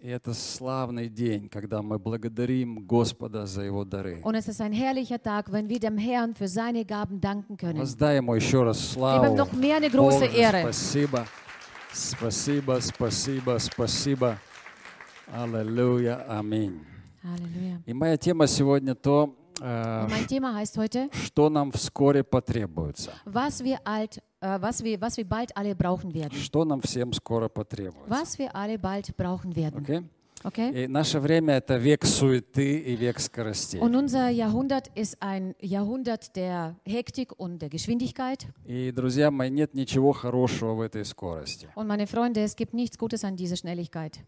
И это славный день, когда мы благодарим Господа за Его дары. Und es ist ein herrlicher Tag, wenn wir dem Herrn für seine Gaben danken können. Воздай Ему еще раз Gib славу. ihm noch mehr eine große Боже, Ehre. Спасибо, спасибо, спасибо, спасибо. Аллилуйя, аминь. Halleluja. И моя тема сегодня то, э, Und mein Thema heißt heute, что нам вскоре потребуется. was wir, alt, äh, was, wir, was wir bald alle brauchen werden. Что нам всем скоро потребуется. Was wir alle bald brauchen werden. Окей? Okay? И наше время это век суеты и век скоростей. Und unser Jahrhundert ist ein Jahrhundert der Hektik und der Geschwindigkeit. И, друзья мои, нет ничего хорошего в этой скорости. Und meine Freunde, es gibt nichts Gutes an dieser Schnelligkeit.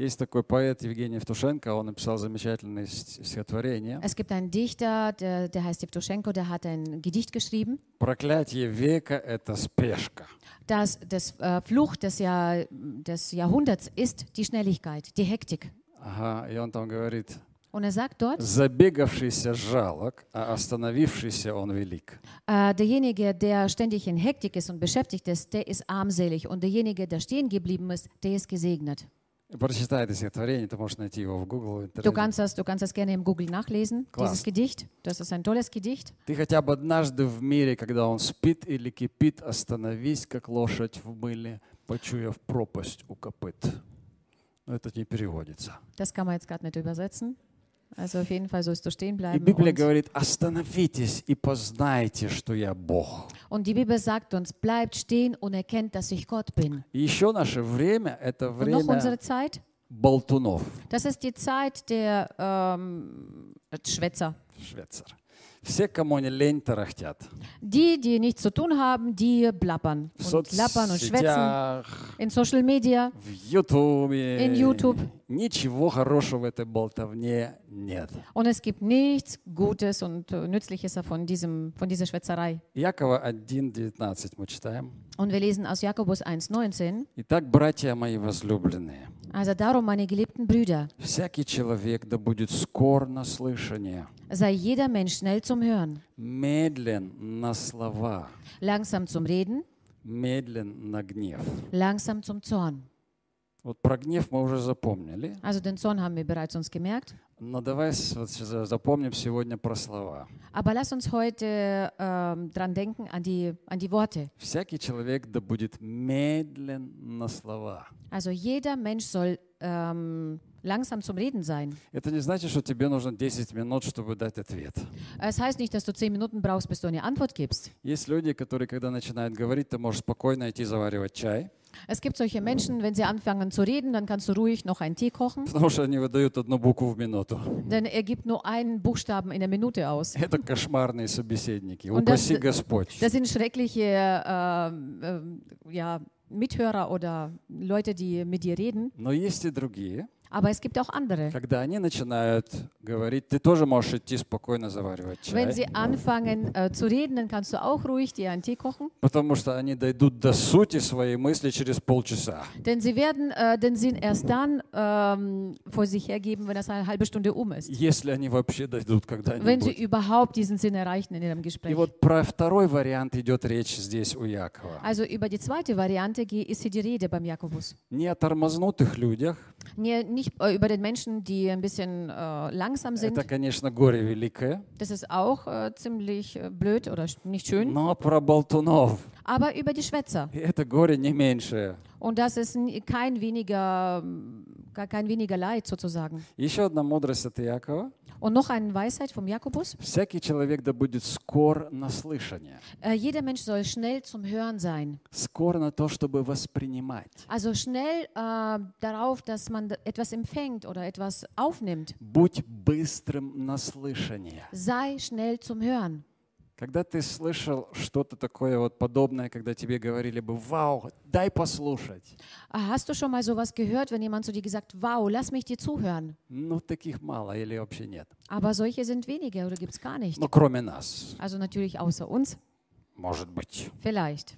Есть такой поэт Евгений Евтушенко, он написал замечательное ст- стихотворение. Es gibt einen Dichter, der, der heißt Evtuschenko, der hat ein Gedicht geschrieben. Проклятие века – это спешка. dass das äh, Fluch des, Jahr, des Jahrhunderts ist die Schnelligkeit, die Hektik. Ага, и он там говорит, Und er sagt dort, забегавшийся жалок, а остановившийся он велик. äh, derjenige, der ständig in Hektik ist und beschäftigt ist, der ist armselig. Und derjenige, der stehen geblieben ist, der ist gesegnet. Прочитай это стихотворение, ты можешь найти его в Google, Du kannst das, du kannst das gerne im Google nachlesen, Klasse. dieses Gedicht. Das ist ein tolles Gedicht. Ты хотя бы однажды в мире, когда он спит или кипит, остановись, как лошадь в мыле, почуяв пропасть у копыт. Но это не переводится. Das kann man jetzt gerade nicht übersetzen. Also auf jeden Fall sollst du stehen И bleiben. Библия Und, говорит, остановитесь и познайте, что я Бог. und die Bibel sagt uns, bleibt stehen und erkennt, dass ich Gott bin. И еще наше время – это Und noch unsere время Zeit, болтунов, Das ist die Zeit der ähm, Schwätzer. швейцар. Все, кому не лень, тарахтят. Die, die nichts zu tun haben, die blabbern В und lappern und schwätzen. соцсетях, In Social Media, в Ютубе. In YouTube. Ничего хорошего в этой болтовне нет. und es gibt nichts Gutes und äh, Nützliches von, diesem, von dieser Schwätzerei. Якова 1.19 мы читаем. Und wir lesen aus Jakobus 1,19. Итак, братья мои возлюбленные, Also darum, meine geliebten Brüder, всякий человек да будет скор на слышание, sei jeder Mensch schnell zum Hören, медлен на слова, langsam zum Reden, медлен на гнев. langsam zum Zorn. Вот про гнев мы уже запомнили, Also den Zorn haben wir bereits uns gemerkt. но давай вот запомним сегодня про слова. Aber lass uns heute ähm, dran denken an die, an die Worte. Всякий человек да будет медлен на слова. Also jeder Mensch soll ähm, langsam zum Reden sein. Это не значит, что тебе нужно 10 минут, чтобы дать ответ. Es heißt nicht, dass du zehn Minuten brauchst, bis du eine Antwort gibst. Есть люди, которые, когда начинают говорить, ты можешь спокойно идти заваривать чай, Es gibt solche Menschen, wenn sie anfangen zu reden, dann kannst du ruhig noch einen Tee kochen, потому что они выдают одну букву в минуту. denn er gibt nur einen Buchstaben in der Minute aus. Это кошмарные собеседники. Und das- Упаси Господь. Das sind schreckliche ähm, ähm, ja, Mithörer oder Leute, die mit dir reden. Но есть и другие. Aber es gibt auch andere. Когда они начинают говорить, ты тоже можешь идти спокойно заваривать Wenn чай, sie anfangen äh, zu reden, dann kannst du auch ruhig dir einen Tee kochen. потому что они дойдут до сути своей мысли через полчаса. Denn sie werden äh, den Sinn erst dann ähm, vor sich hergeben, wenn das eine halbe Stunde um ist. Если они вообще дойдут Wenn sie когда-нибудь. überhaupt diesen Sinn erreichen in ihrem И Gespräch. вот про второй вариант идет речь здесь у Якова. Also über die zweite Variante ist hier die Rede beim Jakobus. Не о тормознутых людях. Nee, nicht äh, über den Menschen, die ein bisschen äh, langsam sind. Это, конечно, горе великое. Das ist auch äh, ziemlich äh, blöd oder sch- nicht schön. Но про болтунов. Aber über die Schwätzer. И это горе не меньшее. Und das ist n- kein weniger, ähm, gar kein weniger Leid sozusagen. Еще одна мудрость от Якова. Und noch eine Weisheit vom Jakobus. Всякий человек да будет скор на слышание. Äh, jeder Mensch soll schnell zum Hören sein. Скор на то, чтобы воспринимать. Also schnell äh, darauf, dass man d- etwas empfängt oder etwas aufnimmt. Будь быстрым на слышание. Sei schnell zum Hören. Когда ты слышал что-то такое вот подобное, когда тебе говорили бы, вау, дай послушать. Ah, Hast du schon mal sowas gehört, wenn jemand zu dir gesagt, wow, lass mich dir zuhören? Ну, таких мало или вообще нет. Aber solche sind wenige oder gibt es gar nicht. Ну, кроме нас. Also natürlich außer uns, Может быть. vielleicht.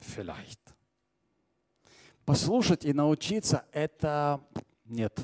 Vielleicht. Послушать и научиться – это нет.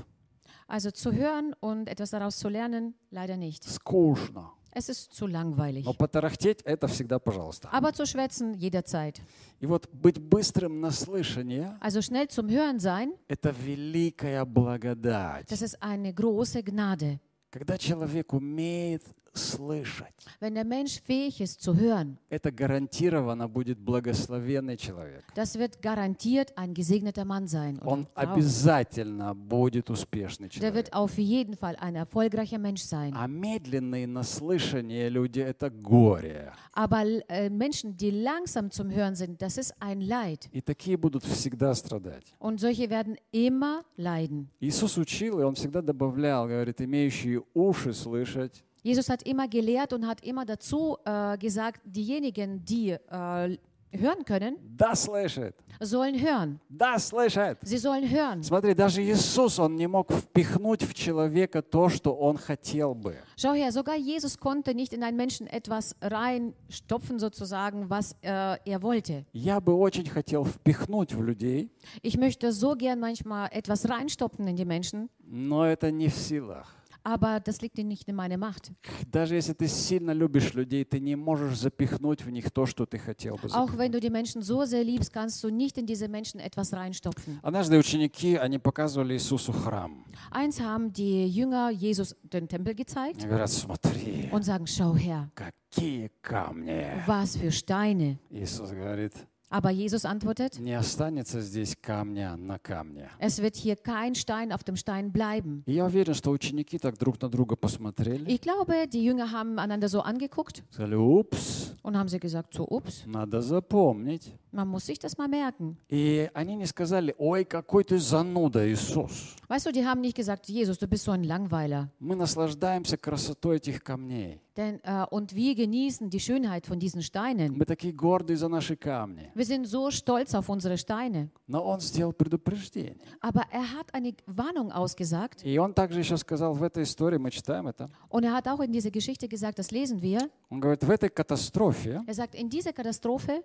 Also zu hören und etwas daraus zu lernen, leider nicht. Скучно. Es ist zu langweilig. Но потарахтеть это всегда пожалуйста. Aber zu schwätzen jederzeit. И вот быть быстрым на слышание Also schnell zum Hören sein, – это великая благодать. das ist eine große Gnade. Когда человек умеет слышать, Wenn der Mensch fähig ist zu hören, это гарантированно будет благословенный человек. das wird garantiert ein gesegneter Mann sein. Он обязательно будет успешный Der человек. wird auf jeden Fall ein erfolgreicher Mensch sein. А медленные на слышание люди – это горе. Aber äh, Menschen, die langsam zum Hören sind, das ist ein Leid. И такие будут всегда страдать. Und solche werden immer leiden. Иисус учил, и Он всегда добавлял, говорит, имеющие уши слышать, Jesus hat immer gelehrt und hat immer dazu äh, gesagt, diejenigen, die äh, hören können, да слышит, sollen hören. да слышит. Sie sollen hören. Смотри, даже Иисус, Он не мог впихнуть в человека то, что Он хотел бы. Schau her, sogar Jesus konnte nicht in einen Menschen etwas reinstopfen, sozusagen, was äh, er wollte. Я бы очень хотел впихнуть в людей, Ich möchte so gern manchmal etwas reinstopfen in die Menschen, но это не в силах. Aber das liegt nicht in meiner Macht. Даже если ты сильно любишь людей, ты не можешь запихнуть в них то, что ты хотел бы Auch wenn запихнуть. du die Menschen so sehr liebst, kannst du nicht in diese Menschen etwas reinstopfen. Однажды ученики, они показывали Иисусу храм. Eins haben die Jünger Jesus den Tempel gezeigt говорят, смотри, und sagen, schau her, какие камни. was für Steine. Иисус говорит, Aber Jesus antwortet, не останется здесь камня на камне. es wird hier kein Stein auf dem Stein bleiben. И я уверен, что ученики так друг на друга посмотрели. Ich glaube, die Jünger haben einander so angeguckt Сказали, упс, und haben sie gesagt, so, ups, надо запомнить. man muss sich das mal merken. И они не сказали, ой, какой ты зануда, Иисус. Weißt du, die haben nicht gesagt, Jesus, du bist so ein Langweiler. Мы наслаждаемся красотой этих камней. Denn, äh, und wir genießen die Schönheit von diesen Steinen. Мы такие гордые за наши камни. Wir sind so stolz auf unsere Steine. Но он сделал предупреждение. Aber er hat eine Warnung ausgesagt. И он также еще сказал в этой истории, мы читаем это, Und er hat auch in dieser Geschichte gesagt, das lesen wir. он говорит, в этой катастрофе, Er sagt, in dieser Katastrophe,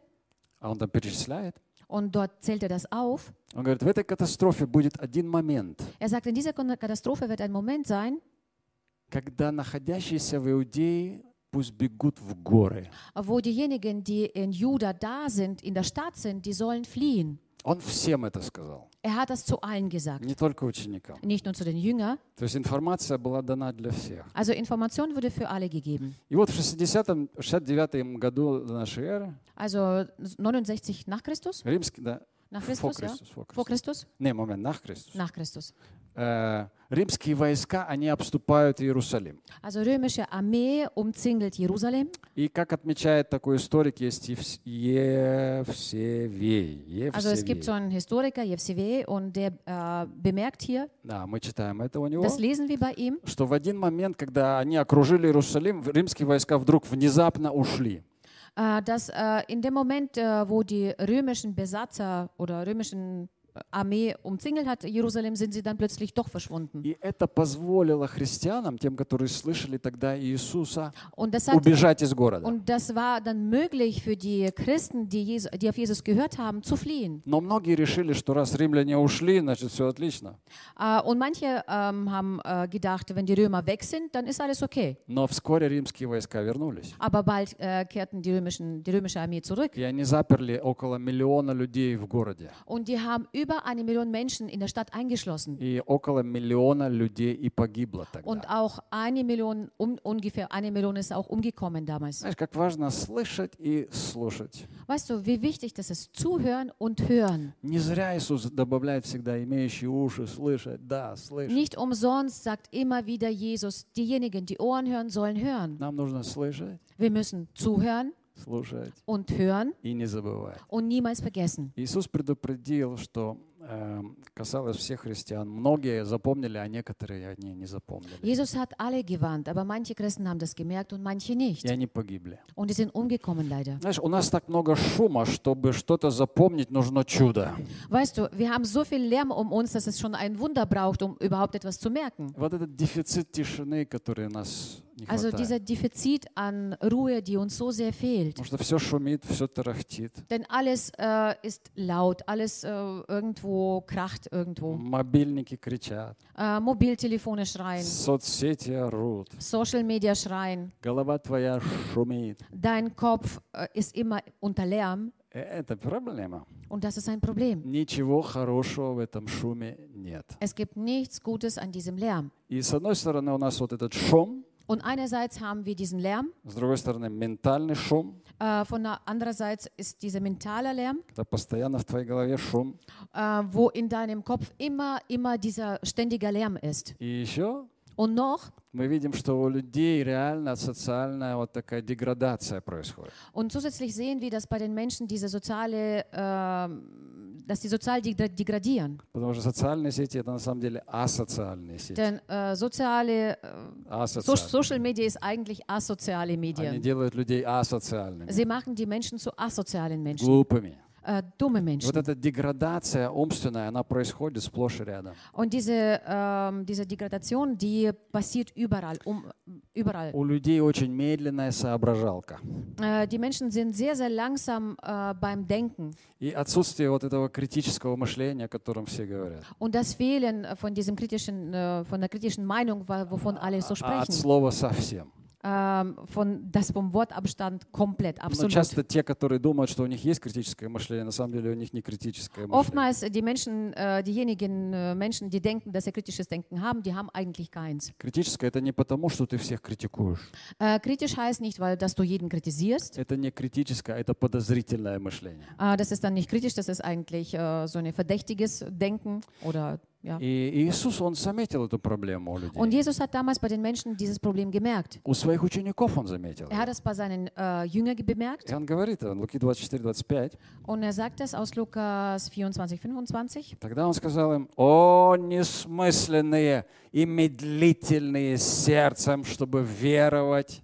а он там перечисляет, und dort zählt er das auf, он говорит, в этой катастрофе будет один момент, er sagt, in dieser Katastrophe wird ein Moment sein, Когда находящиеся в Иудее пусть бегут в горы. wo diejenigen, die in Juda da sind, in der Stadt sind, die sollen fliehen. Он всем это сказал, Er hat das zu allen gesagt, не только ученикам. nicht nur zu den Jüngern. То есть информация была дана для всех. Also Information wurde für alle gegeben. И вот в 60-м, 69 году нашей эры, Also 69 nach Christus? римский, да, Nach vor Christus, ja? Christus, vor Vor Christus. Christus? Не, момент, nach Christus. Nach Christus. Э, римские войска, они обступают Иерусалим. Also römische Armee umzingelt Jerusalem. И как отмечает такой историк, есть Евс- Евсевей. Also es gibt so Евсевей. einen Historiker, Jefsevej, und der äh, bemerkt hier, Да, мы читаем это у него. das lesen wir bei ihm, Что в один момент, когда они окружили Иерусалим, римские войска вдруг внезапно ушли. Äh, dass äh, in dem Moment, äh, wo die römischen Besatzer oder römischen Armee umzingelt hat Jerusalem, sind sie dann plötzlich doch verschwunden. И это позволило христианам, тем, которые слышали тогда Иисуса, Und das, hat, убежать из города. und das war dann möglich für die Christen, die, Jesu, die auf Jesus gehört haben, zu fliehen. Но многие решили, что раз римляне ушли, значит все отлично. Äh, und manche ähm, haben äh, gedacht, wenn die Römer weg sind, dann ist alles okay. Но вскоре римские войска вернулись. Aber bald äh, kehrten die, römischen, die römische Armee zurück. И они заперли около миллиона людей в городе. Und die haben über eine Million Menschen in der Stadt eingeschlossen. И около миллиона людей и погибло Und тогда. auch eine Million, um, ungefähr eine Million ist auch umgekommen damals. Знаешь, как важно слышать и слушать. Weißt du, wie wichtig das ist, zuhören und hören. Не зря Иисус добавляет всегда имеющие уши слышать. Да, слышать. Nicht umsonst sagt immer wieder Jesus, diejenigen, die Ohren hören, sollen hören. Нам нужно слышать, Wir müssen zuhören Слушать und hören и не забывать. und niemals vergessen. Иисус предупредил, что э, касалось всех христиан. Многие запомнили, а некоторые они не запомнили. Jesus hat alle gewarnt, aber manche Christen haben das gemerkt und manche И nicht. они погибли. Und die sind umgekommen leider. Знаешь, у нас так много шума, чтобы что-то запомнить, нужно чудо. Weißt du, wir haben so viel Lärm um uns, dass es schon ein Wunder braucht, um überhaupt etwas zu merken. Вот этот дефицит тишины, который нас Also хватает. dieser Defizit an Ruhe, die uns so sehr fehlt. Потому что все шумит, все тарахтит. Denn alles äh, ist laut, alles äh, irgendwo kracht irgendwo. Мобильники кричат, Äh, Mobiltelefone schreien, соцсети орут, Social Media schreien, голова твоя шумит. dein Kopf äh, ist immer unter Lärm Э, Это проблема. und das ist ein Problem. Ничего хорошего в этом шуме нет. Es gibt nichts Gutes an diesem Lärm. И с одной стороны у нас вот этот шум, Und einerseits haben wir diesen Lärm, с другой стороны ментальный шум, äh, von der andererseits ist dieser mentale Lärm, когда постоянно в твоей голове шум. äh, wo in deinem Kopf immer, immer dieser ständige Lärm ist. И еще Und noch, мы видим, что у людей реально социальная вот такая деградация происходит. und zusätzlich sehen wir, dass bei den Menschen diese soziale, ähm, dass die sozial degra- degradieren. Потому что социальные сети это на самом деле асоциальные сети. Denn äh, soziale, äh, so Асоциальные. Social Media ist eigentlich asoziale Они Medien. делают людей асоциальными, Sie machen die Menschen zu asozialen Menschen, глупыми. Äh, dumme Вот Menschen. эта деградация умственная, она происходит сплошь и рядом. Und diese, ähm, diese Degradation, die passiert überall, um, überall. У людей очень медленная соображалка. Äh, die Menschen sind sehr, sehr langsam äh, beim Denken. И отсутствие вот этого критического мышления, о котором все говорят. Und das Fehlen von diesem kritischen, äh, von der kritischen Meinung, wovon alle so А от sprechen, слова совсем. ähm, von, das vom Wortabstand komplett, Но absolut. часто те, которые думают, что у них есть критическое мышление, на самом деле у них не критическое мышление. Oftmals die Menschen, äh, diejenigen äh, Menschen, die denken, dass sie kritisches Denken haben, die haben eigentlich keins. Критическое это не потому, что ты всех критикуешь. Äh, kritisch heißt nicht, weil dass du jeden kritisierst. Это не критическое, это подозрительное мышление. Äh, das ist dann nicht kritisch, das ist eigentlich äh, so ein verdächtiges Denken oder Ja. И Иисус, Он заметил эту проблему у людей. Und Jesus hat damals bei den Menschen dieses Problem gemerkt. У своих учеников Он заметил. Er hat es bei seinen äh, Jüngern bemerkt И Он говорит, Луки 24-25, und er sagt es aus Lukas 24, 25. тогда Он сказал им, «О, несмысленные и медлительные сердцем, чтобы веровать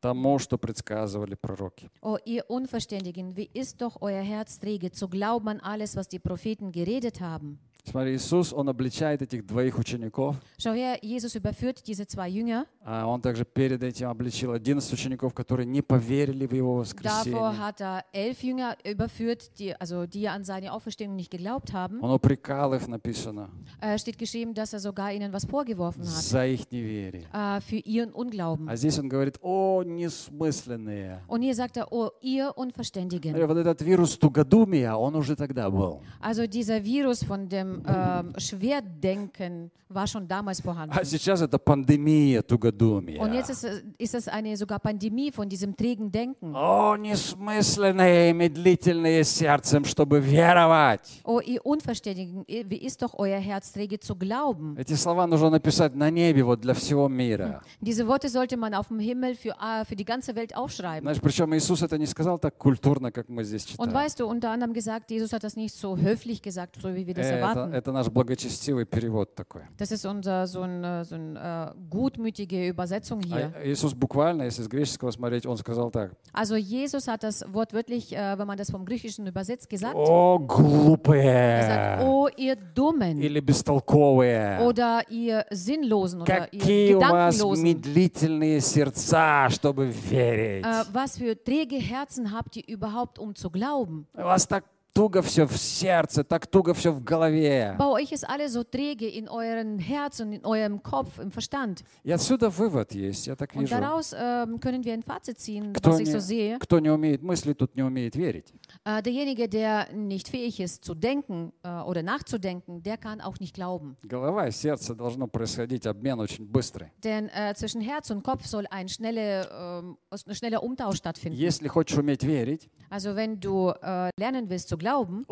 тому, что предсказывали пророки». Oh, ihr Unverständigen, wie ist doch euer Herz träge, zu glauben an alles, was die Propheten geredet haben? Смотри, Иисус, Он обличает этих двоих учеников, Schau her, Jesus überführt diese zwei Jünger. а Он также перед этим обличил 11 учеников, которые не поверили в Его Davor воскресение. hat er elf Jünger überführt, die, also die an seine Auferstehung nicht geglaubt haben. Он упрекал их, написано, Äh, steht geschrieben, dass er sogar ihnen was vorgeworfen hat за их неверие. äh, für ihren Unglauben. А здесь он говорит, о, несмысленные. Und hier sagt er, oh, ihr Смотри, Unverständigen. Вот этот вирус тугодумия, он уже тогда был. Also dieser Virus von dem ähm, Schwerdenken war schon damals vorhanden. А сейчас это пандемия тугодумия. Und jetzt ist, es- ist es eine sogar Pandemie von diesem trägen Denken. О, несмысленные, медлительные сердцем, чтобы веровать. Oh, ihr Unverständigen, ihr- wie ist doch euer Herz träge zu glauben? Эти слова нужно написать на небе вот для всего мира. Diese Worte sollte man auf dem Himmel für, äh, für die ganze Welt aufschreiben. Знаешь, причем Иисус это не сказал так культурно, как мы здесь Und читаем. weißt du, unter anderem gesagt, Jesus hat das nicht so höflich gesagt, so wie wir das Это, erwarten. это наш благочестивый перевод такой. Das ist unser so eine so ein, äh, gutmütige Übersetzung hier. А Иисус буквально, если с греческого смотреть, он сказал так. Also Jesus hat das wortwörtlich, äh, wenn man das vom Griechischen übersetzt, gesagt. О, Er глупые oh ihr Dummen или бестолковые. oder ihr Sinnlosen oder ihr Какие у вас медлительные сердца, чтобы верить. Äh, was für träge Herzen habt ihr überhaupt, um zu glauben? У вас так туго все в сердце, так туго все в голове. Bei euch ist alles so träge in euren Herzen, in eurem Kopf, im Verstand. И отсюда вывод есть, я так Und вижу. daraus ähm, können wir ein Fazit ziehen, Кто was ich so не, sehe. кто не умеет мыслить, тот не умеет верить. Äh, derjenige, der nicht fähig ist zu denken äh, oder nachzudenken, der kann auch nicht glauben. Голова и сердце должно происходить обмен очень быстрый. Denn äh, zwischen Herz und Kopf soll ein, schnelle, ähm, ein schneller Umtausch stattfinden. Если хочешь уметь верить, Also wenn du äh, lernen willst zu glauben,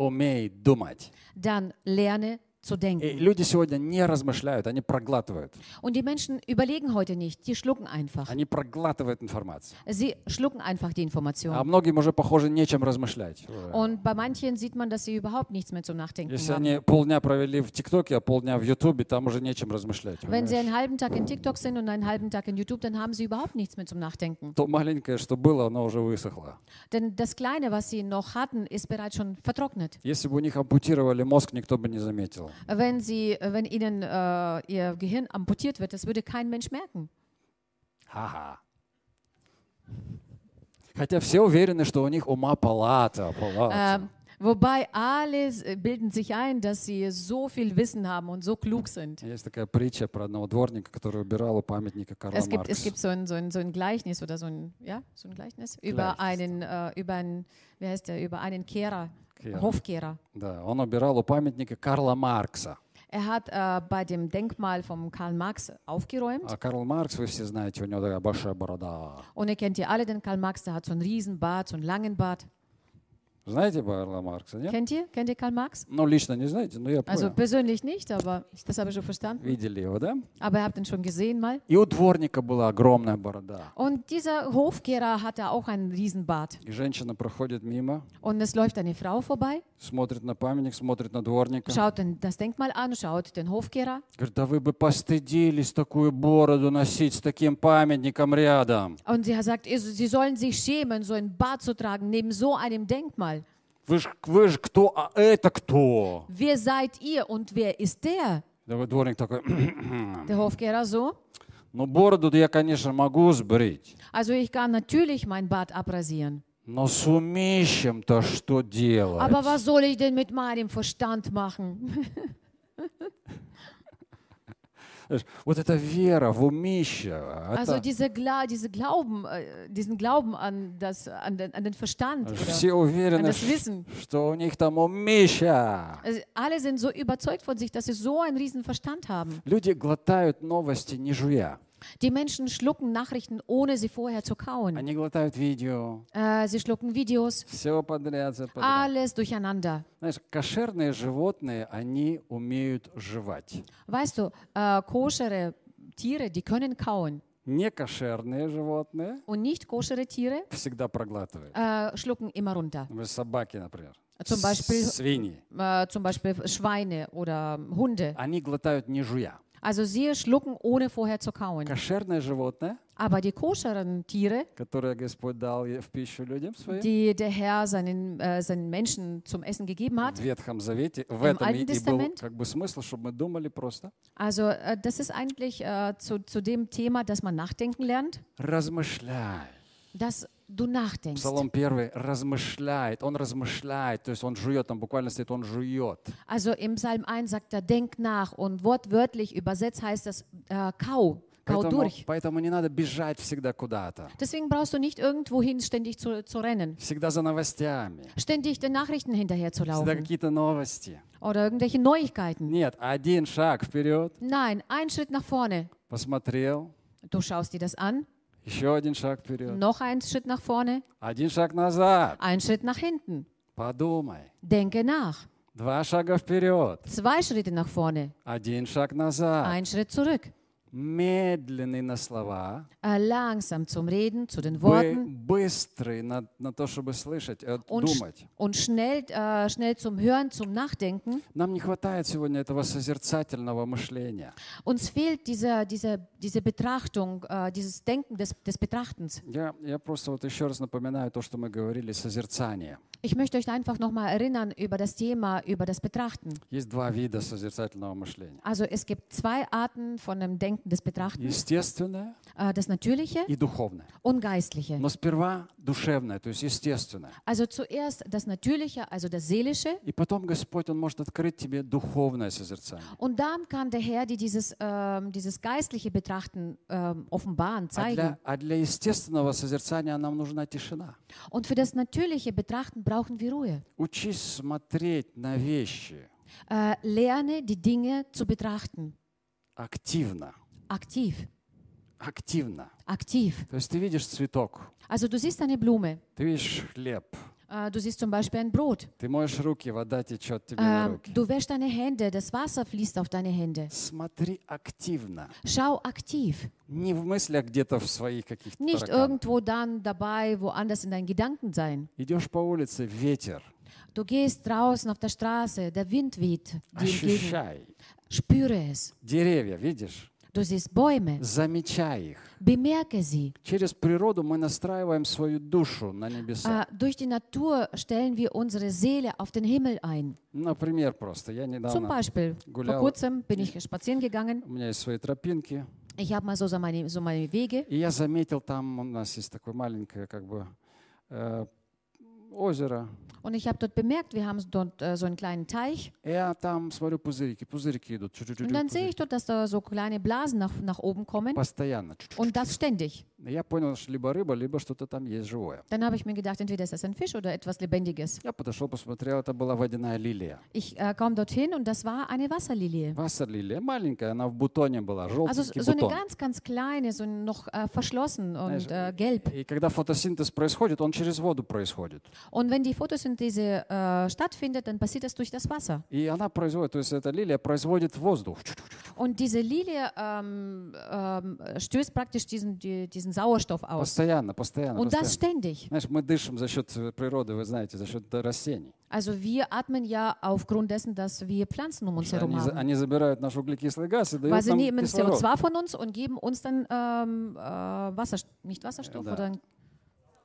dann lerne zu И denken. люди сегодня не размышляют, они проглатывают. Und die Menschen überlegen heute nicht, die schlucken einfach. Они проглатывают информацию. Sie schlucken einfach die А Information. многим уже, похоже, нечем размышлять. Und bei manchen sieht man, dass sie überhaupt nichts mehr zum Nachdenken Если haben. они полдня провели в ТикТоке, а полдня в Ютубе, там уже нечем размышлять. Wenn sie einen halben Tag in TikTok sind und einen halben Tag in YouTube, dann haben sie überhaupt nichts mehr zum Nachdenken. То маленькое, что было, оно уже высохло. Denn das Kleine, was sie noch hatten, ist bereits schon vertrocknet. Если бы у них ампутировали мозг, никто бы не заметил. Wenn, sie, wenn ihnen äh, ihr Gehirn amputiert wird, das würde kein Mensch merken. Ха-ха. Хотя все уверены, что у них ума палата, палата. Ähm, wobei alle s- bilden sich ein, dass sie so viel Wissen haben und so klug sind. Есть такая притча про одного дворника, который убирал у памятника Карла Es gibt, es Маркса. gibt so, ein, so, ein, so ein Gleichnis oder so ein, ja, so ein Gleichnis über Gleichnis. einen, äh, über einen, wie heißt der, über einen Kehrer, Kehrer. Hofkehrer. Да, он убирал у памятника Карла Маркса. Er hat äh, bei dem Denkmal von Karl Marx aufgeräumt. А Карл Маркс, вы все знаете, у него такая большая борода. Und ihr kennt ja alle den Karl Marx, der hat so einen riesen Bart, so einen langen Bart. Знаете Карла Маркса, нет? Kennt ihr? Kennt ihr Karl Marx? Ну, лично не знаете, но я Also понял. persönlich nicht, aber das habe ich schon verstanden. Видели его, да? Aber ihr habt ihn schon gesehen mal. И у дворника была огромная борода. Und dieser Hofkehrer hatte auch einen riesen Bart. И женщина проходит мимо, Und es läuft eine Frau vorbei, смотрит на памятник, смотрит на дворника. schaut das Denkmal an, schaut den Hofkehrer Говорит, да вы бы постыдились такую бороду носить с таким памятником рядом. und sie sagt, sie sollen sich schämen, so einen Bart zu tragen neben so einem Denkmal. Вы же вы ж кто, а это кто? Wer seid ihr und wer ist der? Да дворник такой, Der Hofkehrer so. ну бороду я, конечно, могу сбрить, Also ich kann natürlich mein Bart abrasieren. но с умищем-то что делать? Aber was soll ich denn mit meinem Verstand machen? Вот эта вера в умище, Also это diese, Gla diese Glauben, äh, diesen Glauben an, das, an, den, an den Verstand. Все уверены, das Wissen. что у них там умища. alle sind so überzeugt von sich, dass sie so einen riesen Verstand haben. Люди глотают новости, не жуя. Die Menschen schlucken Nachrichten, ohne sie vorher zu kauen. Они глотают видео, Äh, sie schlucken Videos, все подряд, все подряд. alles durcheinander. Знаешь, кошерные животные, они умеют жевать. Weißt du, äh, koschere Tiere, die können kauen. Некошерные животные Und nicht koschere Tiere всегда проглатывают. äh, schlucken immer runter. Например, собаки, например. Zum Beispiel- Свиньи. Äh, zum Beispiel Schweine oder Hunde. Они глотают не жуя. Also sie schlucken, ohne vorher zu kauen. Кошерное животное, Aber die koscheren Tiere, которое Господь дал в пищу людям своим, die der Herr seinen, äh, seinen Menschen zum Essen gegeben hat, в Ветхом Завете, в Im этом и, Alten и был Testament? как бы смысл, чтобы мы думали просто. also äh, das ist eigentlich äh, zu, zu dem Thema, dass man nachdenken lernt, Размышляй. dass du nachdenkst. Псалом 1 размышляет, он размышляет, то есть он жует, там буквально стоит, он жует. Also im Psalm 1 sagt er, denk nach und wortwörtlich übersetzt heißt das äh, kau, kau Поэтому, durch. поэтому не надо бежать всегда куда-то. Deswegen brauchst du nicht irgendwohin ständig zu, zu rennen, Всегда за новостями. ständig den Nachrichten hinterher zu Всегда laufen какие-то новости. oder irgendwelche Neuigkeiten. Нет, один шаг вперед, Nein, ein Schritt nach vorne. посмотрел, Du schaust dir das an, еще один шаг вперед, noch ein Schritt nach vorne, один шаг назад, ein Schritt nach hinten. подумай. Denke nach. Два шага вперед, Zwei Schritte nach vorne, один шаг назад. ein Schritt zurück. Медленный на слова, Äh, langsam zum Reden, zu den бы- Worten быстрый на, на то, чтобы слышать, э, und, sch- думать. und schnell, äh, schnell zum Hören, zum Nachdenken. Нам не хватает сегодня этого созерцательного мышления. Uns fehlt diese, diese, diese Betrachtung, äh, dieses Denken des, des Betrachtens. Я, я просто вот еще раз напоминаю то, что мы говорили, созерцание. Ich möchte euch einfach nochmal erinnern über das Thema, über das Betrachten. Есть два вида созерцательного мышления. Also es gibt zwei Arten von dem Denken Des Betrachtens. Естественное Äh, das Natürliche и духовное. und Geistliche. Но сперва душевное, то есть естественное. Also zuerst das Natürliche, also das Seelische. И потом Господь, Он может открыть тебе духовное созерцание. Und dann kann der Herr dir dieses, ähm, dieses geistliche Betrachten ähm, offenbaren, А zeigen. для, а для естественного созерцания нам нужна тишина. Und für das natürliche Betrachten brauchen wir Ruhe. Учись смотреть на вещи Äh, lerne die Dinge zu betrachten. активно. Aktiv. Активно. Aktiv. То есть ты видишь цветок, Also du siehst eine Blume. ты видишь хлеб, Äh, du siehst zum Beispiel ein Brot. ты моешь руки, вода течет тебе на Äh, руки. du wäschst deine Hände, das Wasser fließt auf deine Hände. Смотри активно. Schau aktiv. Не в мыслях где-то в своих каких-то Nicht тараканах. irgendwo dann dabei, woanders in deinen Gedanken sein. Идешь по улице, ветер, Du gehst draußen auf der Straße, der Wind weht dir entgegen. Spüre es. Деревья, видишь? Du siehst Bäume. Замечай их. Bemerke sie. Через природу мы настраиваем свою душу на небеса. Äh, durch die Natur stellen wir unsere Seele auf den Himmel ein. Например, просто я Zum недавно, Beispiel, vor Gulaub. kurzem bin ich spazieren gegangen. у меня есть свои тропинки, Ich habe mal so, so, meine, so meine Wege И я заметил, там у нас есть такое маленькое как бы э, озеро. und ich habe dort bemerkt, wir haben dort äh, so einen kleinen Teich И я там смотрю пузырики, пузырики идут. чуть-чуть und dann sehe пузырики. ich dort, dass da so kleine Blasen nach, nach oben kommen Постоянно. чуть-чуть. und das ständig. Я понял, что либо рыба, либо что-то там есть живое. Dann habe ich mir gedacht, entweder ist das ein Fisch oder etwas Lebendiges. Я подошел, посмотрел, это была водяная лилия. Ich äh, kam dorthin und das war eine Wasserlilie. Вассерлилия маленькая, она в бутоне была, Also желтенький so eine бутон. ganz, ganz kleine, so noch äh, verschlossen und äh, gelb. И когда фотосинтез происходит, он через воду происходит. Und wenn die Photosynthese äh, stattfindet, dann passiert das durch das Wasser. И она производит, то есть эта лилия производит воздух. Und diese Lilie ähm, ähm, stößt praktisch diesen, die, diesen Sauerstoff aus. Постоянно, постоянно, Und das постоянно. ständig. Знаешь, мы дышим за счет э, природы, вы знаете, за счет э, растений. Also wir atmen ja aufgrund dessen, dass wir Pflanzen um uns herum Они, за- haben. они забирают наш углекислый газ и Weil дают sie нам nehmen кислород. CO2 von uns und geben uns dann ähm, äh, Wasserstoff, nicht Wasserstoff, Ja, da. oder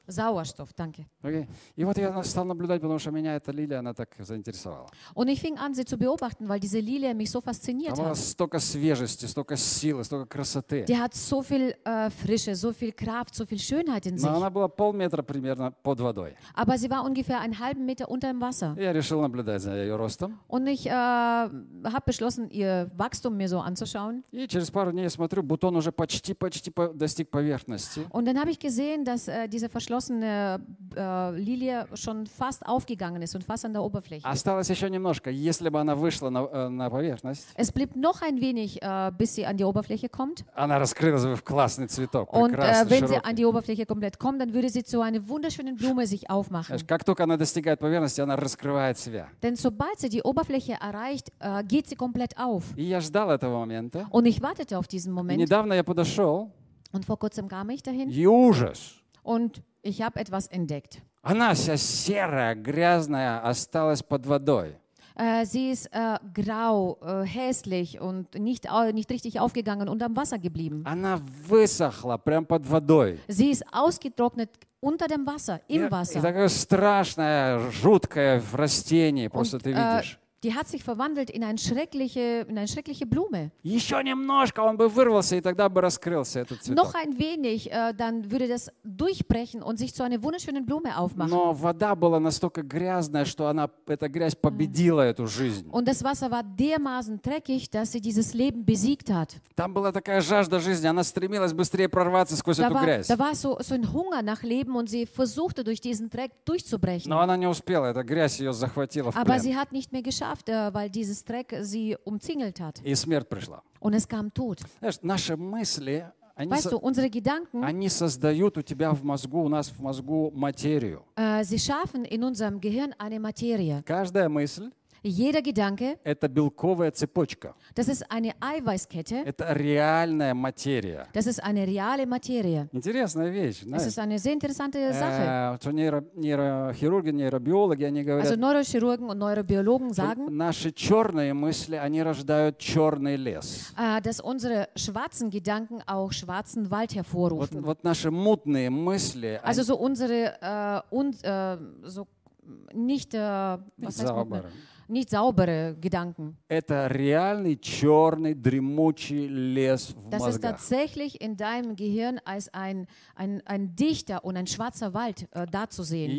Sauerstoff, danke. Окей? И вот я стал наблюдать, потому что меня эта лилия, она так заинтересовала. Und ich fing an, sie zu beobachten, weil diese Lilie mich so fasziniert Там hat. столько свежести, столько силы, столько красоты. Die hat so viel äh, Frische, so viel Kraft, so viel Schönheit in sich. Но она была полметра примерно под водой. Aber sie war ungefähr einen halben Meter unter dem Wasser. Я решил наблюдать за ее ростом. Und ich äh, habe beschlossen, ihr Wachstum mir so anzuschauen. И через пару дней я смотрю, бутон уже почти-почти по- достиг поверхности. Und dann habe ich gesehen, dass äh, diese verschlossene äh, Lilie schon fast aufgegangen ist und fast an der Oberfläche. Осталось еще немножко. Если бы она вышла на, э, на поверхность, Es blieb noch ein wenig, äh, bis sie an die Oberfläche kommt. она раскрылась бы в классный цветок. Und äh, прекрасный, wenn sie широкий. an die Oberfläche komplett kommt, dann würde sie zu einer wunderschönen Blume sich aufmachen. Знаешь, как только она достигает поверхности, она раскрывает себя. Denn sobald sie die Oberfläche erreicht, äh, geht sie komplett auf. И я ждал этого момента. Und ich wartete auf diesen И Moment. недавно я подошел, Und vor kurzem kam ich dahin и ужас. und ich habe etwas entdeckt. Она вся серая, грязная, осталась под водой. Äh, sie ist äh, grau, äh, hässlich und nicht, nicht richtig aufgegangen und am Wasser geblieben. Она высохла прям под водой. Sie ist ausgetrocknet unter dem Wasser, И, im и Wasser. такое страшное, жуткое в растении, просто Und, ты äh, видишь. die hat sich verwandelt in, ein schreckliche, in eine schreckliche Blume. Еще немножко, он бы вырвался, и тогда бы раскрылся этот цветок. Noch ein wenig, äh, dann würde das durchbrechen und sich zu einer wunderschönen Blume aufmachen. Но вода была настолько грязная, что она, эта грязь победила эту жизнь. Und das Wasser war dermaßen dreckig, dass sie dieses Leben besiegt hat. Там была такая жажда жизни, она стремилась быстрее прорваться сквозь Da эту war, грязь. da war so, so ein Hunger nach Leben und sie versuchte durch diesen Dreck durchzubrechen. Но она не успела, эта грязь ее захватила в Aber плен. sie hat nicht mehr geschafft, Äh, weil dieses Dreck sie umzingelt hat. И смерть пришла. Und es kam Tod. Знаешь, наши мысли, они, Weißt du, unsere Gedanken, они создают у тебя в мозгу, у нас в мозгу материю. äh, sie schaffen in unserem Gehirn eine Materie. Каждая мысль Jeder Gedanke, — это белковая цепочка. das ist eine Eiweißkette, Это реальная материя. das ist eine reale Materie. Интересная вещь. Es знаешь. ist eine sehr interessante Sache. Э, что нейро- нейрохирурги, нейробиологи, они Also говорят, Neurochirurgen und Neurobiologen что sagen, наши черные мысли, они рождают черный лес. äh, dass unsere schwarzen Gedanken auch schwarzen Wald Вот, hervorrufen. вот наши мутные мысли, Also они- so unsere äh, und, äh, so nicht, äh, was heißt Sauber. Mutne? nicht saubere Gedanken. Das ist tatsächlich in deinem Gehirn als ein, ein, ein dichter und ein schwarzer Wald äh, dazusehen.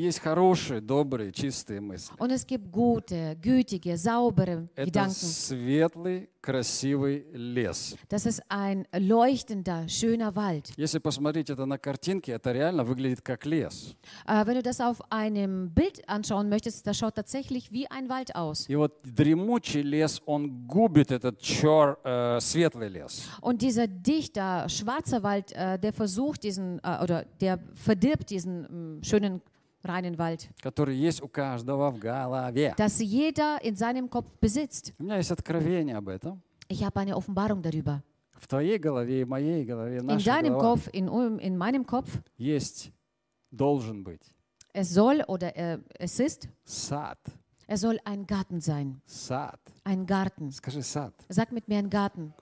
Und es gibt gute, gütige, saubere Gedanken светлый, красивый лес. Das ist ein leuchtender, schöner Wald. Если посмотреть это на картинке, это реально выглядит как лес. Äh, wenn du das auf einem Bild anschauen möchtest, das schaut tatsächlich wie ein Wald aus. И вот дремучий лес, он губит этот чер, э, светлый лес. Und dieser dichter, schwarzer Wald, äh, der versucht diesen, äh, oder der verdirbt diesen mh, schönen, reinen Wald, который есть у каждого в голове. das jeder in seinem Kopf besitzt. У меня есть откровение об этом. Ich habe eine Offenbarung darüber. В твоей голове и моей голове, в In нашей deinem голове Kopf, in, um- in meinem Kopf, есть, должен быть es soll oder äh, es ist, сад. es soll ein Garten sein. Сад. Ein Garten. Скажи сад. Sag mit mir ein Garten.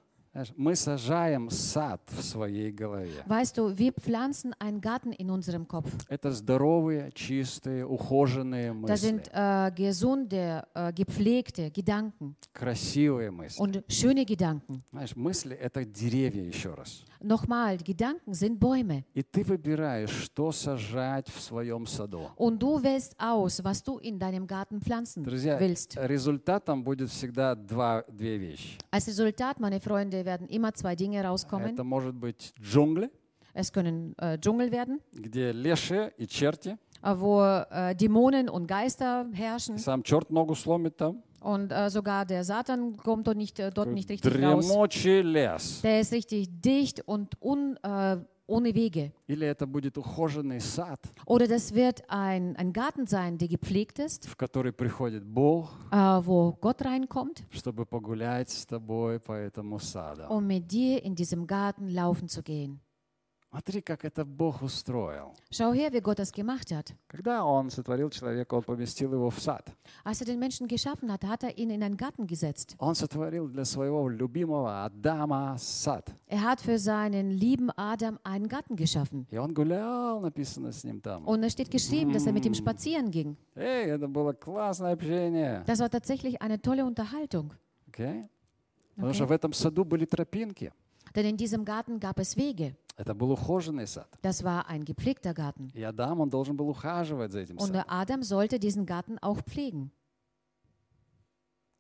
Мы сажаем сад в своей голове. Weißt du, wir pflanzen einen Garten in unserem Kopf. Это здоровые, чистые, ухоженные мысли, sind äh, gesunde, äh, gepflegte Gedanken красивые мысли. und schöne Gedanken. Знаешь, мысли — это деревья еще раз. Nochmal, Gedanken sind Bäume. И ты выбираешь, что сажать в своем саду. Und du wählst aus, was du in deinem Garten pflanzen Друзья, willst. результатом будет всегда два, две вещи. Als Resultat, meine Freunde, werden immer zwei Dinge rauskommen. Это может быть джунгли, Es können äh, Dschungel werden, где лешие и черти. äh, wo äh, Dämonen und Geister И herrschen сам черт ногу сломит там. und äh, sogar der Satan kommt dort nicht, äh, dort nicht richtig raus. Дремучий лес. Der ist richtig dicht und un, äh, ohne Wege. Oder das wird ein, ein Garten sein, der gepflegt ist, Бог, äh, wo Gott reinkommt, тобой um mit dir in diesem Garten laufen zu gehen. Смотри, как это Бог устроил. Schau her, wie Gott das gemacht hat. Когда Он сотворил человека, Он поместил его в сад. Als er den Menschen geschaffen hat, hat er ihn in einen Garten gesetzt. Он сотворил для своего любимого Адама сад. Er hat für seinen lieben Adam einen Garten geschaffen. И он гулял, написано с ним там. Und es steht geschrieben, dass er mit ihm spazieren ging. Эй, это было классное общение. Das war tatsächlich eine tolle Unterhaltung. Потому Okay. что в этом саду были тропинки. Denn in diesem Garten gab es Wege. Это был ухоженный сад. Das war ein gepflegter Garten. И Адам, он должен был ухаживать за этим Und садом. der Adam sollte diesen Garten auch pflegen.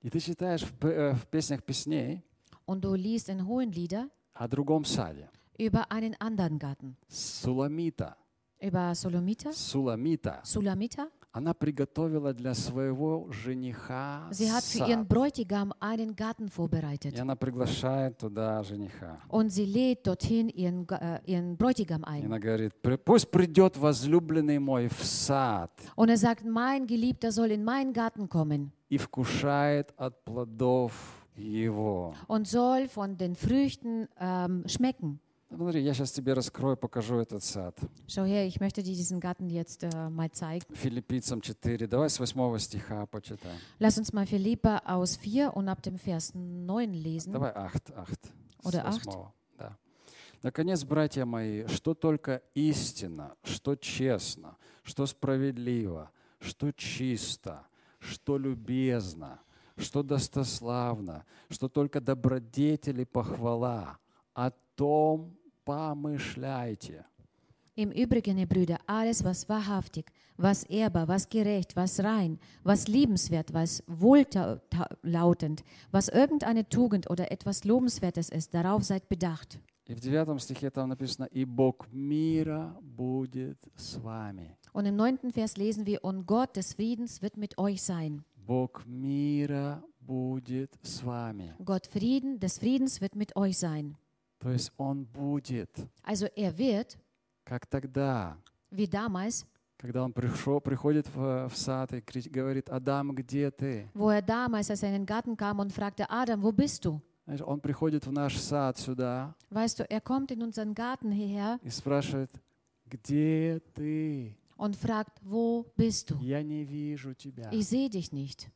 И ты читаешь в, п- э, в песнях песней Und du liest in Hohenlieder о другом саде. über einen anderen Garten. Суламита. Über Solomita, Суламита. Sulamita. Она приготовила для своего жениха Sie hat für ihren. Bräutigam einen Garten И vorbereitet. она приглашает туда жениха. Und sie lädt dorthin ihren, äh, ihren Bräutigam И ein. она говорит, «При- пусть придет возлюбленный мой в сад Und er sagt, mein Geliebter soll in meinen Garten kommen и вкушает от плодов его. und soll von den Früchten ähm, schmecken. Смотри, я сейчас тебе раскрою, покажу этот сад. Schau her, ich möchte dir diesen Garten jetzt äh, mal zeigen. Филиппийцам 4. Давай с 8 стиха почитаем. Lass uns mal Philippa aus 4 und ab dem Vers 9 lesen. Давай ахт, ахт. с Oder ахт. восьмого, Да. Наконец, братья мои, что только истина, что честно, что справедливо, что чисто, что любезно, что достославно, что только добродетели похвала, о том помышляйте. Im Übrigen, ihr Brüder, alles, was wahrhaftig, was ehrbar, was gerecht, was rein, was liebenswert, was wohllautend, was irgendeine Tugend oder etwas Lobenswertes ist, darauf seid bedacht. И в девятом стихе там написано, «И Бог мира будет с вами». Und im neunten Vers lesen wir, und Gott des Friedens wird mit euch sein. Бог мира будет с вами. Gott Frieden des Friedens wird mit euch sein. То есть Он будет, Also er wird, как тогда, wie damals, когда Он пришел, приходит в, в сад и говорит, «Адам, где ты?» wo er damals, als er in den Garten kam und fragte, Adam, wo bist du? Знаешь, Он приходит в наш сад сюда Weißt du, er kommt in unseren Garten hierher и спрашивает, «Где ты? und fragt, wo bist du? Я не вижу тебя». Ich sehe dich nicht.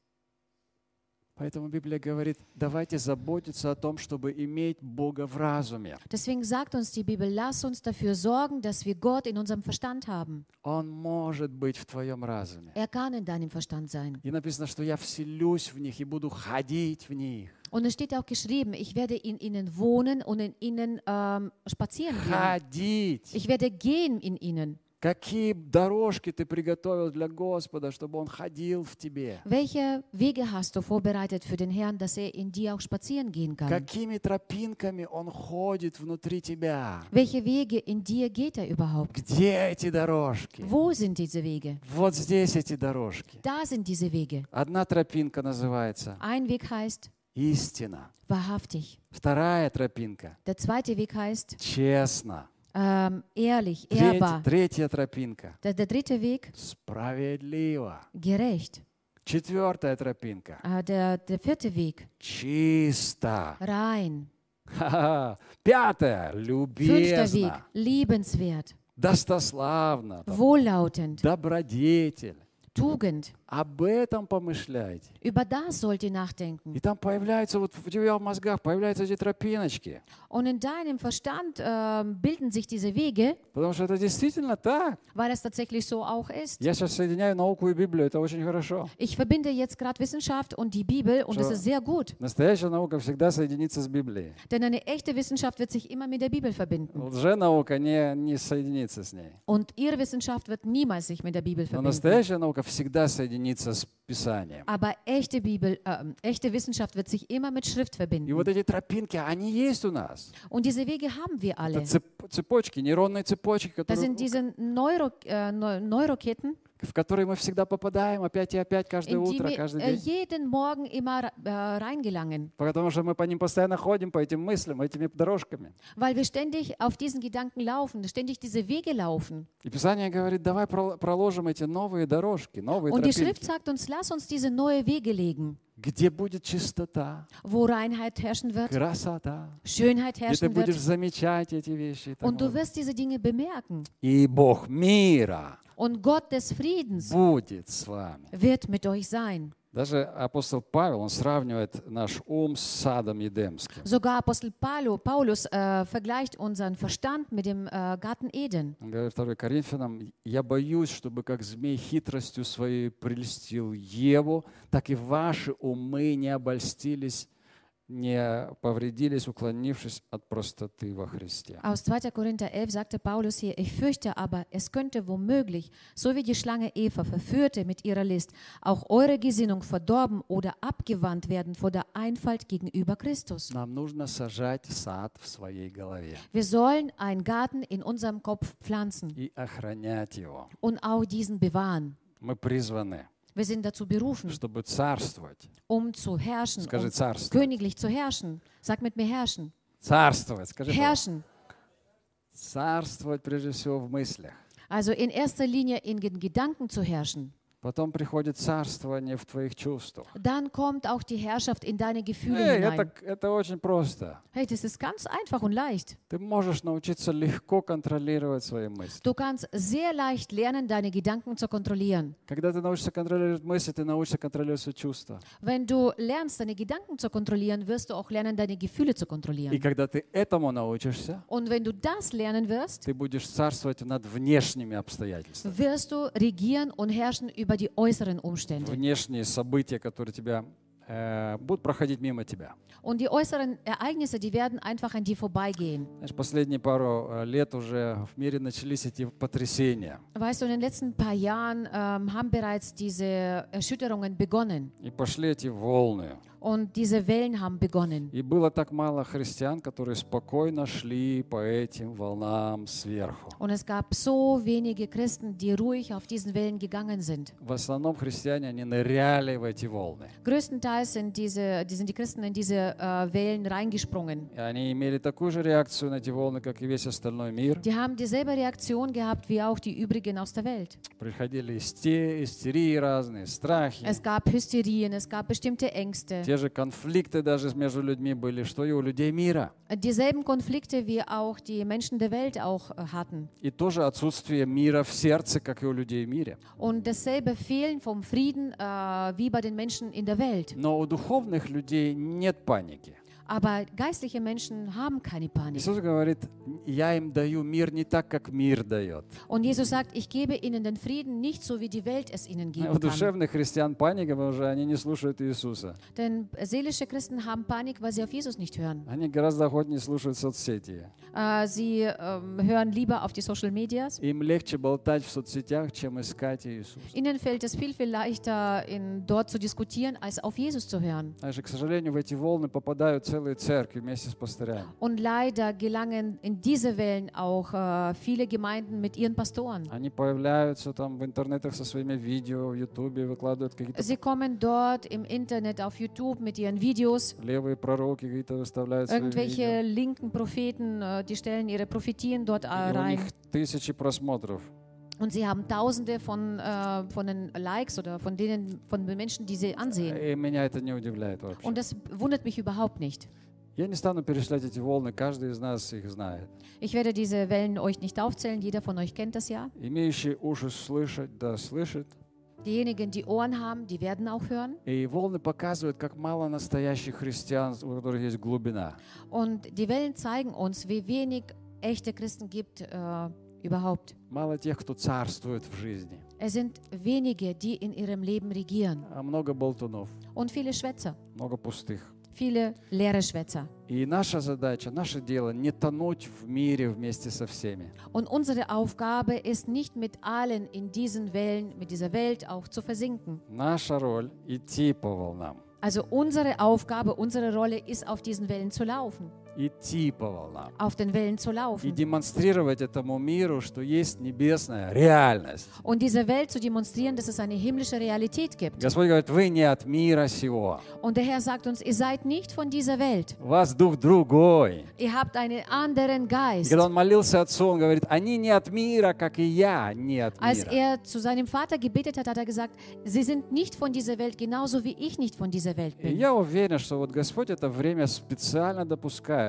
Поэтому Библия говорит, давайте заботиться о том, чтобы иметь Бога в разуме. Deswegen sagt uns die Bibel, lass uns dafür sorgen, dass wir Gott in unserem Verstand haben. Он может быть в твоем разуме. Er kann in deinem Verstand sein. И написано, что я вселюсь в них и буду ходить в них. Und es steht auch geschrieben, ich werde in ihnen wohnen und in ihnen ähm, spazieren gehen. Ходить. Ich werde gehen in ihnen. Какие дорожки ты приготовил для Господа, чтобы Он ходил в тебе? Welche Wege hast du vorbereitet für den Herrn, dass er in dir auch spazieren gehen kann? Какими тропинками Он ходит внутри тебя? Welche Wege in dir geht er überhaupt? Где эти дорожки? Wo sind diese Wege? Вот здесь эти дорожки. Da sind diese Wege. Одна тропинка называется Ein Weg heißt истина. wahrhaftig. Вторая тропинка Der zweite Weg heißt честно. Ähm, ehrlich, ehrbar. третья тропинка Der, der dritte Weg справедливо. gerecht. Четвертая тропинка Äh, der, der vierte Weg чисто. rein. Пятая Fünfter Weg любезно. liebenswert, Достославно. там, wohllautend, Добродетель. Tugend. Об этом помышляйте. Über das sollt ihr nachdenken. И там появляются, вот в тебя в мозгах появляются эти тропиночки. Und in deinem Verstand ähm, bilden sich diese Wege, Потому что это действительно так. weil es tatsächlich so auch ist. Я сейчас соединяю науку и Библию, это очень хорошо. Ich verbinde jetzt gerade Wissenschaft und die Bibel und es ist sehr gut. Настоящая наука всегда соединится с Библией. Denn eine echte Wissenschaft wird sich immer mit der Bibel verbinden. Лженаука не, не соединится с ней. Und ihre Wissenschaft wird niemals sich mit der Bibel Но verbinden. настоящая наука всегда соединится с Писанием. Aber echte Bibel, ähm, echte Wissenschaft wird sich immer mit Schrift И verbinden. вот эти тропинки, они есть у нас. Und diese Wege haben wir Это alle. цеп- цепочки, нейронные цепочки, Das которые, sind diese Neuro, äh, Neu- Neuroketten, В которые мы всегда попадаем опять и опять, каждое in die утро, каждый äh, день. jeden Morgen immer äh, reingelangen. Потому что мы по ним постоянно ходим, по этим мыслям, этими дорожками. Weil wir ständig auf diesen Gedanken laufen, ständig diese Wege laufen. И Писание говорит, давай прол- проложим эти новые дорожки, новые Und die тропинки, Schrift sagt uns, lass uns diese neue Wege legen, где будет чистота, wo Reinheit herrschen wird, красота, Schönheit где ты herrschen будешь wird. замечать эти вещи. и Und du wirst diese Dinge bemerken. И Бог мира Und Gott des Friedens будет с вами. wird mit euch sein. Даже апостол Павел, он сравнивает наш ум с садом Едемским. Sogar Apostel Paulo, Paulus äh, vergleicht unseren Verstand mit dem äh, Garten Eden. Он говорит 2 Коринфянам, «Я боюсь, чтобы как змей хитростью своей прельстил Еву, так и ваши умы не обольстились, не повредились, уклонившись от простоты во Христе». Aus 2. Korinther 11 sagte Paulus hier, ich fürchte aber, es könnte womöglich, so wie die Schlange Eva verführte mit ihrer List, auch eure Gesinnung verdorben oder abgewandt werden vor der Einfalt gegenüber Christus. Нам нужно сажать сад в своей голове Wir sollen einen Garten in unserem Kopf pflanzen и охранять его. und auch diesen bewahren. Мы призваны, Wir sind dazu berufen, чтобы царствовать. um zu herrschen, Скажи um царствовать. königlich zu herrschen. Sag mit mir herrschen. Царствовать, скажи. пожалуйста. Herrschen. Царствовать прежде всего в мыслях. Also in erster Linie in den Gedanken zu herrschen. Потом приходит царствование в твоих чувствах. Dann kommt auch die Herrschaft in deine Gefühle Эй, hinein. это, это очень просто. Hey, das ist ganz einfach und leicht. Ты можешь научиться легко контролировать свои мысли. Du kannst sehr leicht lernen, deine Gedanken zu kontrollieren. Когда ты научишься контролировать мысли, ты научишься контролировать свои чувства. Wenn du lernst, deine Gedanken zu kontrollieren, wirst du auch lernen, deine Gefühle zu И kontrollieren. когда ты этому научишься, Und wenn du das lernen wirst, ты будешь царствовать над внешними обстоятельствами. wirst du regieren und herrschen über die äußeren Umstände. Внешние события, которые тебя э, будут проходить мимо тебя. Und die äußeren Ereignisse, die werden einfach an dir vorbeigehen. Знаешь, последние пару э, лет уже в мире начались эти потрясения. Weißt du, in den letzten paar Jahren ähm, haben bereits diese Erschütterungen begonnen И пошли эти волны. und diese Wellen haben begonnen. И было так мало христиан, которые спокойно шли по этим волнам сверху. Und es gab so wenige Christen, die ruhig auf diesen Wellen gegangen sind. В основном христиане, они ныряли в эти волны. Größtenteils sind, diese, die sind die Christen in diese äh, Wellen reingesprungen. И они имели такую же реакцию на эти волны, как и весь остальной мир. Die haben dieselbe Reaktion gehabt wie auch die übrigen aus der Welt. Приходили исте- истерии разные, страхи. Es gab Hysterien, es gab bestimmte Ängste. Те же конфликты даже между людьми были, что и у людей мира. Dieselben Konflikte wie auch die Menschen der Welt auch äh, hatten. И тоже отсутствие мира в сердце, как и у людей в мире. Und dasselbe Fehlen vom Frieden äh, wie bei den Menschen in der Welt. Но у духовных людей нет паники. Aber geistliche Menschen haben keine Panik. Иисус говорит, я им даю мир не так, как мир дает. Und Jesus sagt, ich gebe ihnen den Frieden nicht so, wie die Welt es ihnen У geben kann. душевных христиан паника, потому что они не слушают Иисуса. Denn seelische Christen haben Panik, weil sie auf Jesus nicht hören. Они гораздо охотнее слушают соцсети. Äh, sie ähm, hören lieber auf die Social Medias. Им легче болтать в соцсетях, чем искать Иисуса. Ihnen fällt es viel, viel leichter, in, dort zu diskutieren, als auf Jesus zu hören. Знаешь, и, к сожалению, в эти волны попадают целые церкви вместе с пастырями. Und leider gelangen in diese Wellen auch äh, viele Gemeinden mit ihren Pastoren. Они появляются там в интернетах со своими видео, в Ютубе, выкладывают какие-то Sie kommen dort im Internet, auf YouTube mit ihren Videos. левые пророки какие-то выставляют свои Irgendwelche видео. linken Propheten, äh, die stellen ihre Prophetien dort äh, И у rein. них tысячи просмотров. Und sie haben Tausende von, äh, von den Likes oder von denen, von den Menschen, die sie ansehen. И меня это не удивляет вообще. Und das wundert mich überhaupt nicht. Я не стану перечислять эти волны, каждый из нас их знает. Ich werde diese Wellen euch nicht aufzählen, jeder von euch kennt das ja. Имеющий уши слышать, да слышит. Diejenigen, die Ohren haben, die werden auch hören. И волны показывают, как мало настоящих христиан, у которых есть глубина. Und die Wellen zeigen uns, wie wenig echte Christen gibt äh, überhaupt. Мало тех, кто царствует в жизни. Es sind wenige, die in ihrem Leben regieren. А много болтунов, Und viele Schwätzer, много пустых. viele leere Schwätzer. И наша задача, наше дело не тонуть в мире вместе со всеми. Und unsere Aufgabe ist nicht mit allen in diesen Wellen, mit dieser Welt auch zu versinken. Наша роль – идти по волнам. Also unsere Aufgabe, unsere Rolle ist, auf diesen Wellen zu laufen. Идти по волнам. Auf den Wellen zu И laufen. демонстрировать этому миру, что есть небесная реальность. Und dieser Welt zu demonstrieren, dass es eine himmlische Realität gibt. Господь говорит, вы не от мира сего. Und der Herr sagt uns, ihr seid nicht von dieser Welt. Вас дух другой. Ihr habt einen anderen И Geist. когда он молился отцу, он говорит, они не от мира, как и я не от Als мира. er zu seinem Vater gebetet hat, hat er gesagt, sie sind nicht von dieser Welt, genauso wie ich nicht von dieser Welt И bin. я уверен, что вот Господь это время специально допускает.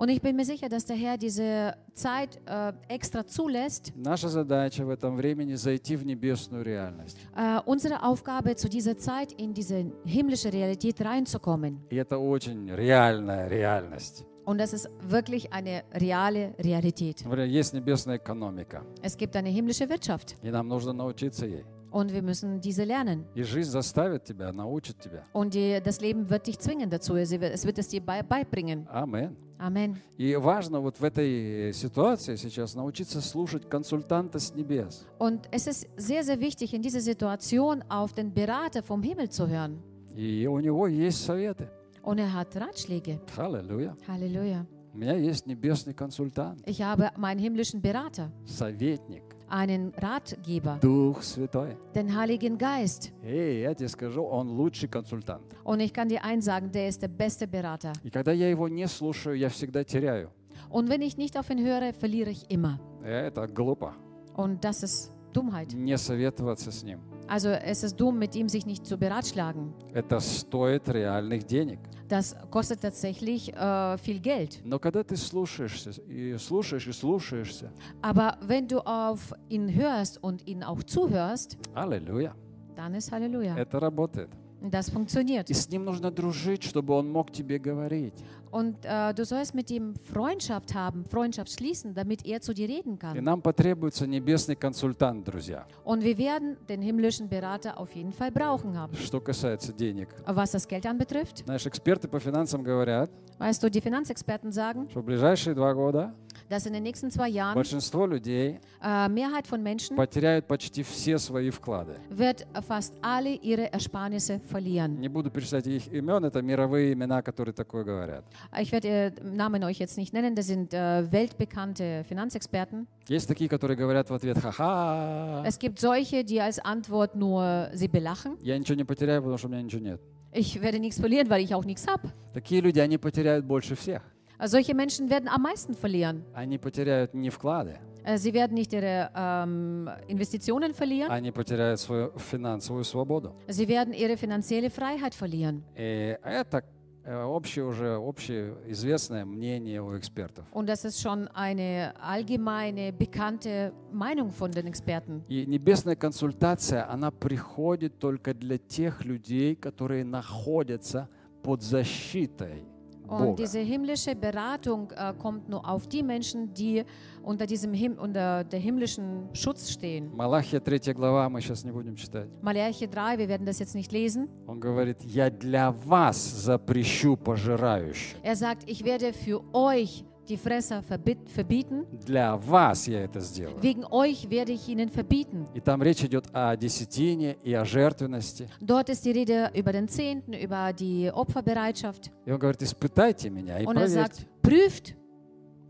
Und ich bin mir sicher, dass der Herr diese Zeit äh, extra zulässt. Наша задача в этом времени зайти в небесную реальность. Äh, unsere Aufgabe zu dieser Zeit in diese himmlische Realität reinzukommen. И это очень реальная реальность. Und das ist wirklich eine reale Realität. Например, есть небесная экономика, Es gibt eine himmlische Wirtschaft и нам нужно научиться ей. und wir müssen diese lernen. И жизнь заставит тебя, научит тебя. Und die, das Leben wird dich zwingen dazu. Es wird, es wird es dir bei, beibringen. Амин. Amen. И важно вот в этой ситуации сейчас научиться слушать консультанта с небес. Und es ist sehr, sehr wichtig, in dieser Situation auf den Berater vom Himmel zu hören. И у него есть советы. Und er hat Ratschläge. Аллилуйя. Halleluja. У меня есть небесный консультант, Ich habe meinen himmlischen Berater, советник, einen Ratgeber, Дух Святой. den Heiligen Geist. И я тебе скажу, он лучший консультант. Und ich kann dir eins sagen, der ist der beste Berater. И когда я его не слушаю, я всегда теряю. Und wenn ich nicht auf ihn höre, verliere ich immer. И Это глупо. Und das ist Dummheit. Не советоваться с ним. Also es ist dumm, mit ihm sich nicht zu beratschlagen. Это стоит реальных денег. Das kostet tatsächlich äh, viel Geld. Но когда ты слушаешься и слушаешь и слушаешься, Aber wenn du auf ihn hörst und ihn auch zuhörst, аллилуйя, dann ist Halleluja. это работает. Das funktioniert. И с ним нужно дружить, чтобы он мог тебе говорить. Und äh, du sollst mit ihm Freundschaft haben, Freundschaft schließen, damit er zu dir reden И нам потребуется небесный консультант, друзья. Und wir werden den himmlischen Berater auf jeden Fall brauchen haben. Что касается денег. Was das Geld anbetrifft, Знаешь, эксперты по финансам говорят, weißt du, die Finanzexperten sagen, что в ближайшие два года dass in den nächsten zwei Jahren большинство людей äh, Mehrheit von Menschen потеряют почти все свои вклады. wird fast alle ihre Ersparnisse verlieren. Не буду перечислять их имен, это мировые имена, которые такое говорят. Ich werde Namen euch jetzt nicht nennen, das sind äh, weltbekannte Finanzexperten. Есть такие, которые говорят в ответ, ха-ха, Es gibt solche, die als Antwort nur sie belachen. я ничего не потеряю, потому что у меня ничего нет. Ich werde nichts verlieren, weil ich auch nichts habe. Такие люди, они потеряют больше всех. Solche Menschen werden am meisten verlieren. Они потеряют не вклады, Äh, Sie werden nicht ihre ähm, Investitionen verlieren, они потеряют свою финансовую свободу. sie werden ihre finanzielle Freiheit verlieren. И это э, общее уже общеизвестное мнение у экспертов. Und das ist schon eine allgemeine, bekannte Meinung von den Experten. И небесная консультация, она приходит только для тех людей, которые находятся под защитой Und Бога. diese himmlische Beratung äh, kommt nur auf die Menschen, die unter, diesem Him unter der himmlischen Schutz stehen. Малахия 3 глава, мы сейчас не будем читать. Malachi 3, wir werden das jetzt nicht lesen. Он говорит, я для вас запрещу пожирающих. Er sagt, ich werde für euch die Fresser verbit- verbieten. Для вас я это сделаю. Wegen euch werde ich ihnen verbieten. И там речь идет о десятине и о жертвенности. Dort ist die Rede über den Zehnten, über die Opferbereitschaft. И он говорит, испытайте меня и Und er проверьте. sagt, prüft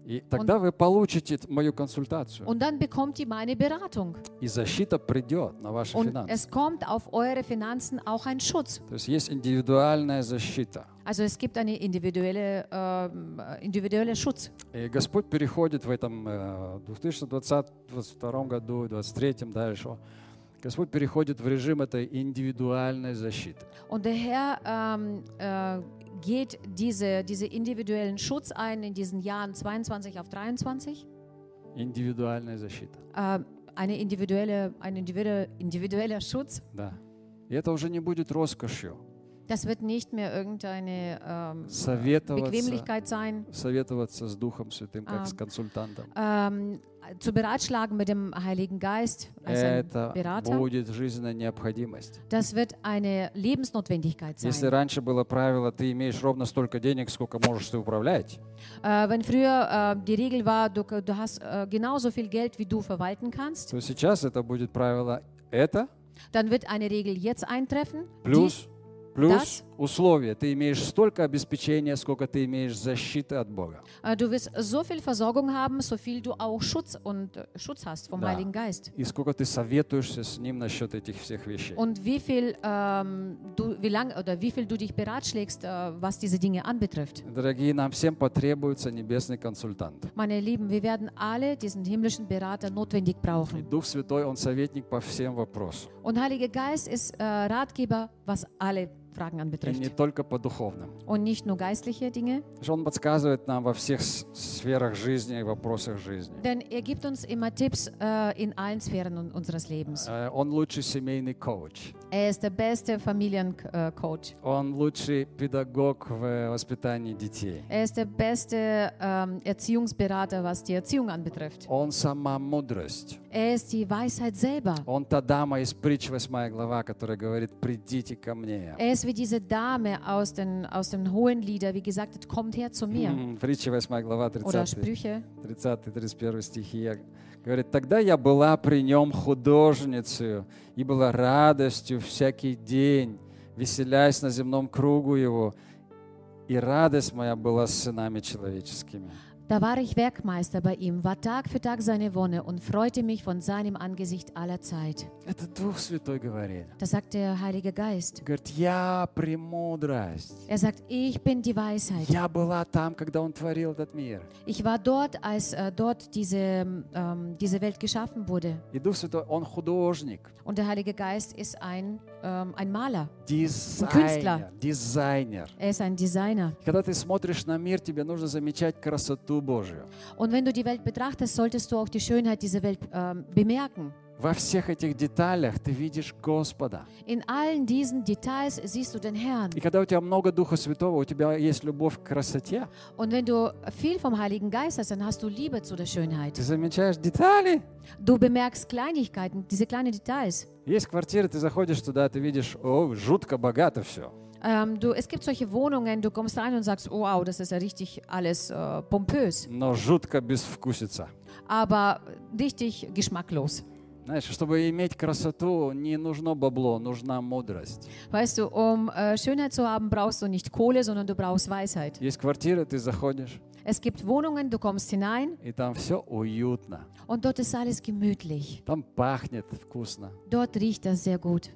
И тогда вы получите мою консультацию. und dann bekommt ihr meine Beratung. И защита придет на ваши Und финансы. es kommt auf eure Finanzen auch ein Schutz. То есть есть индивидуальная защита. Also es gibt einen individuelle, ähm, individuelle Schutz. И Господь переходит в этом э, 2022 году, 2023 дальше. Господь переходит в режим этой индивидуальной защиты. Und der Herr ähm, äh, geht diese, diese individuellen Schutz ein in diesen Jahren 22 auf 23. Индивидуальная защита. Äh, eine individuelle, ein individuelle, individueller Schutz. Да. И это уже не будет роскошью. Das wird nicht mehr irgendeine ähm, Советоваться, Bequemlichkeit sein, советоваться с Духом Святым, как А. с консультантом. ähm, zu beratschlagen mit dem Heiligen Geist als ein Это Berater. будет жизненная необходимость. Das wird eine Lebensnotwendigkeit Если sein. раньше было правило, ты имеешь ровно столько денег, сколько можешь ты управлять, Äh, wenn früher äh, die Regel war, du, du hast äh, genauso viel Geld, wie du verwalten kannst, то сейчас это будет правило это dann wird eine Regel jetzt eintreffen, die, плюс, условие. Ты имеешь столько обеспечения, сколько ты имеешь защиты от Бога. äh, du wirst so viel Versorgung haben, so viel du auch Schutz und äh, Schutz hast vom Да. Heiligen Geist. И сколько ты советуешься с Ним насчет этих всех вещей. Und wie viel, ähm, du, wie lang, oder wie viel du dich beratschlägst, äh, was diese Dinge anbetrifft. Дорогие, нам всем потребуется небесный консультант. Meine Lieben, wir werden alle diesen himmlischen Berater notwendig И brauchen. Дух Святой, Он советник по всем вопросам. Und Heiliger Geist ist äh, Ratgeber, was alle Fragen И не anbetrifft. только по духовным. Und nicht nur geistliche Dinge, Он подсказывает нам во всех сферах жизни и вопросах жизни. denn er gibt uns immer Tipps äh, in allen Sphären un- unseres Lebens. Э, Он лучший семейный коуч. Er ist der beste Familiencoach. Он лучший педагог в воспитании детей. Er ist der beste ähm, Erziehungsberater, was die Erziehung anbetrifft. Он сама мудрость. Er ist die Weisheit selber. Он та дама из притч 8 глава, которая говорит, придите ко мне. Er ist wie diese Dame aus den, aus den hohen Lieder, wie gesagt hat, kommt her zu mir. Притча 8 глава, Oder 30, Sprüche. 30-31 стихи. Говорит, тогда я была при нем художницей и была радостью всякий день, веселясь на земном кругу его, и радость моя была с сынами человеческими. Da war ich Werkmeister bei ihm, war Tag für Tag seine Wonne und freute mich von seinem Angesicht aller Zeit. Это Дух Святой говорит. Das sagt der Heilige Geist. Говорит, я премудрость. Er sagt, ich bin die Weisheit. Я была там, когда Он творил этот мир. Ich war dort, als äh, dort diese, ähm, diese Welt geschaffen wurde. И Дух Святой, Он художник, Und der Heilige Geist ist ein, ähm, ein Maler. дизайнер, Künstler. дизайнер. Er ist ein Designer. Когда ты смотришь на мир, тебе нужно замечать красоту Божью. Und wenn du die Welt betrachtest, solltest du auch die Schönheit dieser Welt ähm, bemerken. Во всех этих деталях ты видишь Господа. In allen diesen Details siehst du den Herrn. И когда у тебя много Духа Святого, у тебя есть любовь к красоте, Und wenn du viel vom Heiligen Geist hast, dann hast du Liebe zu der Schönheit. ты замечаешь детали. Du bemerkst Kleinigkeiten, diese kleinen Details. Есть квартиры, ты заходишь туда, ты видишь, о, жутко богато все. Ähm, du, es gibt solche Wohnungen, du kommst rein und sagst, oh, wow, das ist ja richtig alles äh, pompös, Но жутко безвкусица. aber richtig geschmacklos. Знаешь, чтобы иметь красоту, не нужно бабло, нужна мудрость. Weißt du, um äh, Schönheit zu haben, brauchst du nicht Kohle, sondern du brauchst Weisheit. Есть квартиры, ты заходишь, Es gibt Wohnungen, du kommst hinein и там все уютно. und dort ist alles gemütlich. Там пахнет вкусно. Dort riecht das sehr gut.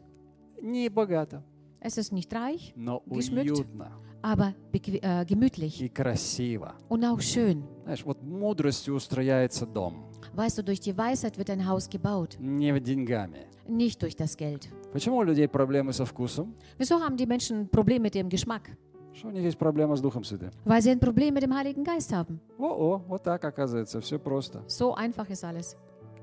Не богато, Es ist nicht reich, но Geschmückt. уютно aber bequ- äh, gemütlich и красиво. und auch schön. Знаешь, вот мудростью устрояется дом, Weißt du, durch die Weisheit wird ein Haus gebaut, не деньгами. nicht durch das Geld. Почему у людей проблемы со вкусом? Wieso haben die Menschen ein Problem mit dem Geschmack? Что у них есть проблема с Духом Святым? Weil sie ein Problem mit dem Heiligen Geist haben. О-о, вот так оказывается, все просто. So einfach ist alles.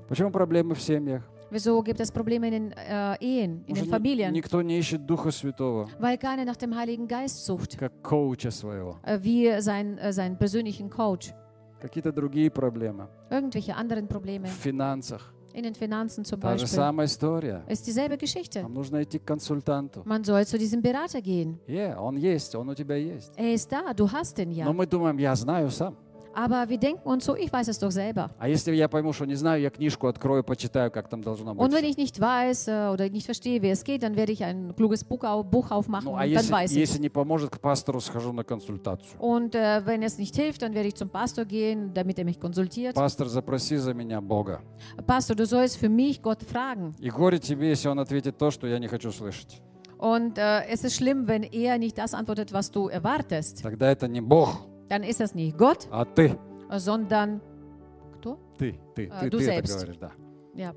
Почему проблемы в семьях? Wieso gibt es Probleme in den äh, Ehen, in Потому den что ни- Familien? никто не ищет Духа Святого, Weil keiner nach dem Heiligen Geist sucht, как коуча своего. äh, wie sein, äh, seinen persönlichen Coach. Какие-то другие проблемы Irgendwelche anderen Probleme. в финансах. In den Finanzen zum Та же Beispiel. самая история. Ist dieselbe Geschichte. Нам нужно идти к консультанту. Man soll zu diesem Berater gehen. Е, он есть, он у тебя есть. Er ist da, du hast ihn Но ja. мы думаем, я знаю сам. Aber wir denken uns so, ich weiß es doch selber. А если я пойму, что не знаю, я книжку открою, почитаю, как там должно быть. Und wenn ich nicht weiß äh, oder nicht verstehe, wie es geht, dann werde ich ein kluges Buch, au Buch aufmachen Ну, und а dann если, weiß ich. если не поможет, к пастору схожу на консультацию. Und äh, wenn es nicht hilft, dann werde ich zum Pastor gehen, damit er mich konsultiert. Пастор, запроси за меня Бога. Pastor, du sollst für mich Gott fragen. И горе тебе, если он ответит то, что я не хочу слышать. Und äh, es ist schlimm, wenn er nicht das antwortet, was du erwartest. Тогда это не Бог, Dann ist das nicht Gott, а ты. sondern кто? Ты, ты, А, ты, du ты это selbst. говоришь, да. Ja.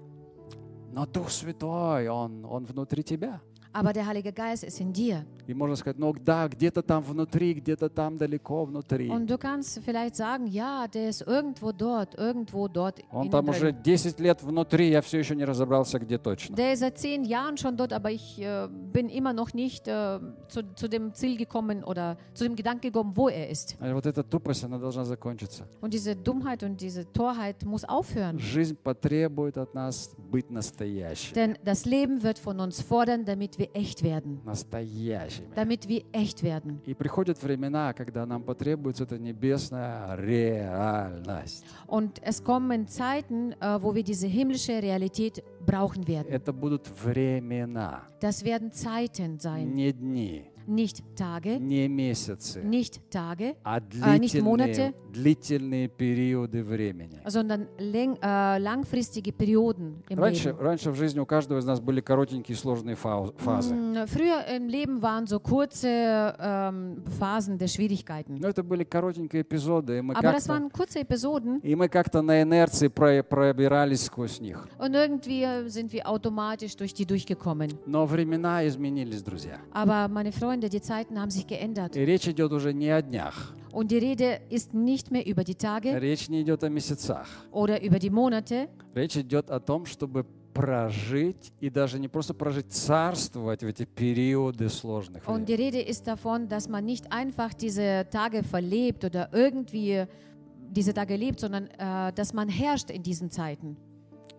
Но Дух Святой, он, он внутри тебя. Aber der Heilige Geist ist in dir. И можно сказать, ну да, где-то там внутри, где-то там далеко внутри. Und du kannst vielleicht sagen, ja, der ist irgendwo dort, irgendwo dort. Он innen там drin. уже 10 лет внутри, я все еще не разобрался, где точно. Der ist seit zehn Jahren schon dort, aber ich äh, bin immer noch nicht äh, zu, zu dem Ziel gekommen oder zu dem Gedanken gekommen, wo er ist. А вот эта тупость, она должна закончиться. Und diese Dummheit und diese Torheit muss aufhören. Жизнь потребует от нас быть настоящими. Denn das Leben wird von uns fordern, damit wir echt werden. Настоящими. Damit wir echt werden. И приходят времена, когда нам потребуется эта небесная реальность. Und es kommen Zeiten, äh, wo wir diese himmlische Realität brauchen werden. Это будут времена, Das werden Zeiten sein, не дни, nicht Tage, не месяцы, nicht Tage, а nicht Monate. длительные, длительные периоды времени. sondern läng, äh, langfristige Perioden im Раньше, Leben. раньше в жизни у каждого из нас были коротенькие сложные фау- фазы. Mm, Früher im Leben waren so kurze ähm, Phasen der Schwierigkeiten. Но это были коротенькие эпизоды, и мы Aber das как-то waren kurze Episoden и мы как-то на инерции про- пробирались сквозь них. und irgendwie sind wir automatisch durch die durchgekommen. Но времена изменились, друзья. Aber meine Freunde, die Zeiten haben sich geändert. И речь идет уже не о днях, Und die Rede ist nicht mehr über die Tage речь не идет о месяцах. oder über die Monate, Речь идет о том, чтобы прожить и даже не просто прожить, царствовать в эти периоды сложных Und времен. die Rede ist davon, dass man nicht einfach diese Tage verlebt oder irgendwie diese Tage lebt, sondern äh, dass man herrscht in diesen Zeiten.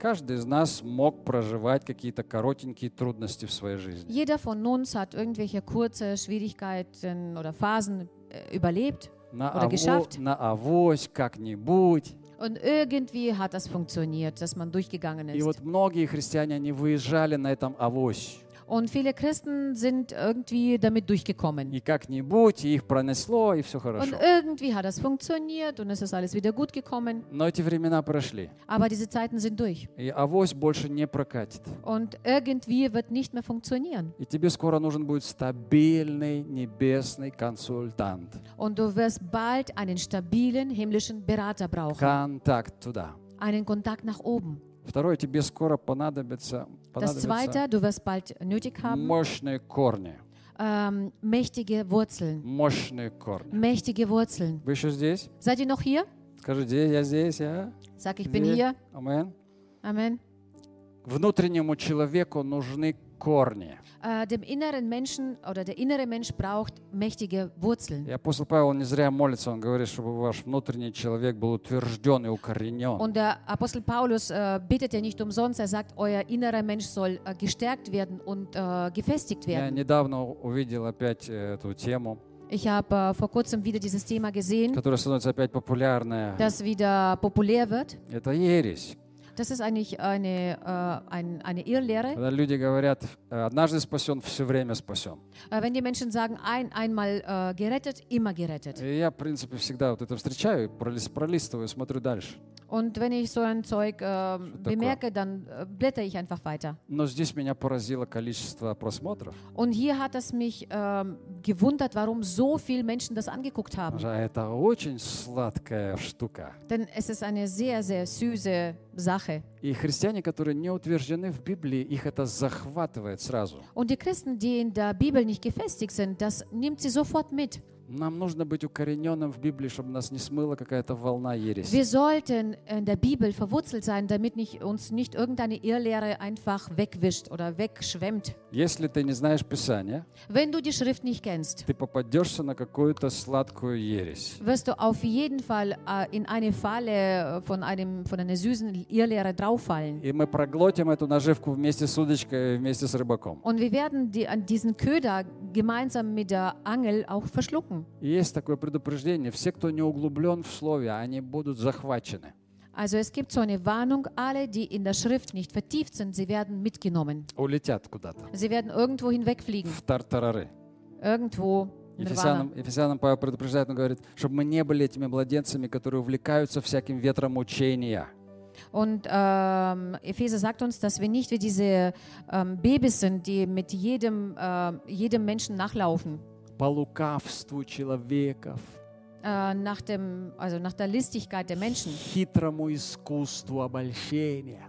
Каждый из нас мог проживать какие-то коротенькие трудности в своей жизни. Jeder von uns hat irgendwelche kurze Schwierigkeiten oder Phasen äh, überlebt На, Oder geschafft. на авось, как-нибудь. und irgendwie hat das funktioniert, dass man durchgegangen И ist. вот многие христиане, они выезжали на этом авось. Und viele Christen sind irgendwie damit durchgekommen. И как-нибудь, и их пронесло, и все Und хорошо. irgendwie hat das funktioniert und es ist alles wieder gut gekommen. Но эти времена прошли. Aber diese Zeiten sind durch. И авось больше не прокатит. Und irgendwie wird nicht mehr funktionieren. И тебе скоро нужен будет стабильный небесный консультант. Und du wirst bald einen stabilen himmlischen Berater brauchen. Контакт туда. Einen Kontakt nach oben. Второе, тебе скоро понадобится, Das понадобятся zweite, du wirst bald nötig haben, мощные корни. ähm, mächtige Wurzeln. Мощные корни. Mächtige Wurzeln. Вы еще здесь? Seid ihr noch hier? Скажите, я здесь, я. Sag, ich bin Здесь. hier. Амен. Amen. Внутреннему человеку нужны корни. Äh, dem inneren Menschen oder der innere Mensch braucht mächtige Wurzeln. И апостол Павел не зря молится, он говорит, чтобы ваш внутренний человек был утвержден и укоренен. Und der Apostel Paulus äh, betet ja nicht umsonst. Er sagt, euer innerer Mensch soll äh, gestärkt werden und äh, gefestigt Я werden. недавно увидел опять э, эту тему, Ich habe äh, vor kurzem wieder dieses Thema gesehen, das wieder populär wird. Это ересь. Das ist eigentlich eine, äh, ein, eine Irrlehre. Когда люди говорят, э, однажды спасен, все время спасен. Äh, wenn die Menschen sagen, ein, einmal äh, gerettet, immer gerettet. И я, в принципе, всегда вот это встречаю, пролис- пролистываю, смотрю дальше. Und wenn ich so ein Zeug äh, bemerke, dann äh, blätter ich einfach weiter. Но здесь меня поразило количество просмотров. Und hier hat es mich ähm, gewundert, warum so viele Menschen das angeguckt haben. Это очень сладкая штука. Denn es ist eine sehr, sehr süße Sache. И христиане, которые не утверждены в Библии, их это захватывает сразу. Und die Christen, die in der Bibel nicht gefestigt sind, das nimmt sie sofort mit. Нам нужно быть укорененным в Библии, чтобы нас не смыла какая-то волна ереси. Wir sollten in der Bibel verwurzelt sein, damit nicht, uns nicht irgendeine Irrlehre einfach wegwischt oder wegschwemmt. Если ты не знаешь Писания, Wenn du die Schrift nicht kennst, ты попадешься на какую-то сладкую ересь. wirst du auf jeden Fall äh, in eine Falle äh, von, einem, von einer süßen Irrlehre drauffallen. И мы проглотим эту наживку вместе с удочкой, вместе с рыбаком. Und wir werden die, an diesen Köder gemeinsam mit der Angel auch verschlucken. И есть такое предупреждение. Все, кто не углублен в слове, они будут захвачены. Also es gibt so eine Warnung, alle, die in der Schrift nicht vertieft sind, sie werden mitgenommen. Улетят куда-то. Sie werden irgendwo hinwegfliegen, В тартарары. irgendwo Ефесянам. Ефесянам Павел предупреждает, он говорит, чтобы мы не были этими младенцами, которые увлекаются всяким ветром учения. Und ähm, Epheser sagt uns, dass wir nicht wie diese ähm, Babys sind, die mit jedem, äh, jedem Menschen nachlaufen. По лукавству человеков, Äh, nach, dem, also nach der Listigkeit der Menschen, хитрому искусству обольщения.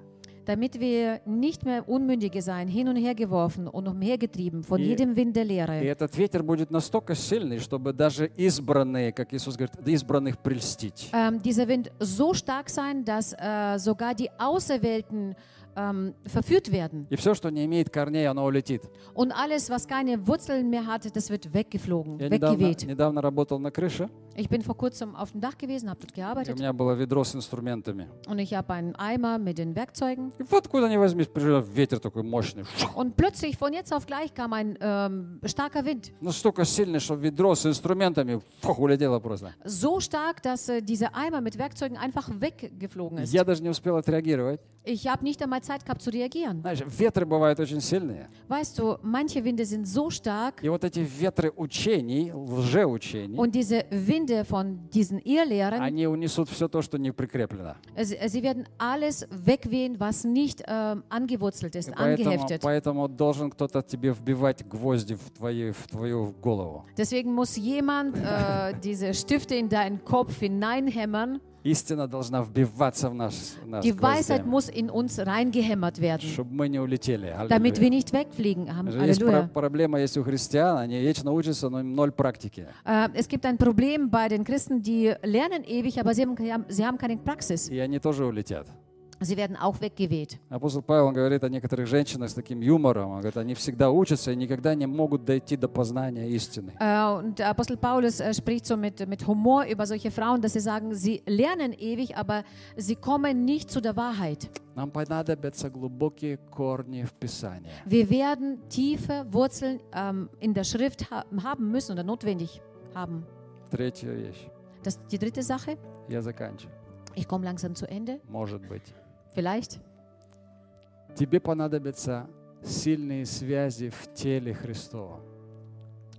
damit wir nicht mehr Unmündige sein, hin und her geworfen und umhergetrieben von И- jedem Wind der И Lehre. этот ветер будет настолько сильный, чтобы даже избранные, как Иисус говорит, избранных прельстить. Ähm, dieser Wind so stark sein, dass äh, sogar die Auserwählten ähm, verführt werden. И все, что не имеет корней, оно улетит. Und alles, was keine Wurzeln mehr hat, das wird weggeflogen, Я недавно, weggeweht. недавно работал на крыше, Ich bin vor kurzem auf dem Dach gewesen, habe dort gearbeitet. Und ich habe einen Eimer mit den Werkzeugen. Und plötzlich von jetzt auf gleich kam ein ähm, starker Wind. So stark, dass äh, dieser Eimer mit Werkzeugen einfach weggeflogen ist. Ich habe nicht einmal Zeit gehabt zu reagieren. Weißt du, manche Winde sind so stark. Und diese Winde von diesen Irrlehren, они унесут все то, что не прикреплено. sie, sie werden alles wegwehen, was nicht ähm, angewurzelt И ist, поэтому, angeheftet. поэтому должен кто-то тебе вбивать гвозди в, твои, в твою голову. Deswegen muss jemand äh, diese Stifte in deinen Kopf hineinhämmern. Истина должна вбиваться в наш, в нас Die Weisheit muss in uns reingehämmert werden, чтобы мы не улетели. damit wir nicht wegfliegen. Даже Есть про- Halleluja. проблема есть у христиан, они вечно учатся, но ноль практики. Äh, es gibt ein Problem bei den Christen, die lernen ewig, aber sie haben, sie haben keine Praxis. И они тоже улетят. Sie werden auch weggeweht. Апостол Павел он говорит о некоторых женщинах с таким юмором. Он говорит, они всегда учатся и никогда не могут дойти до познания истины. Äh, und der Apostel Paulus äh, spricht so mit, mit Humor über solche Frauen, dass sie sagen, sie lernen ewig, aber sie kommen nicht zu der Wahrheit. Нам понадобятся глубокие корни в Писании. Wir werden tiefe Wurzeln ähm, in der Schrift ha haben müssen oder notwendig haben. Третья вещь. Das die dritte Sache. Я заканчиваю. Ich komme langsam zu Ende. Может быть. Vielleicht. Тебе понадобятся сильные связи в теле Христова.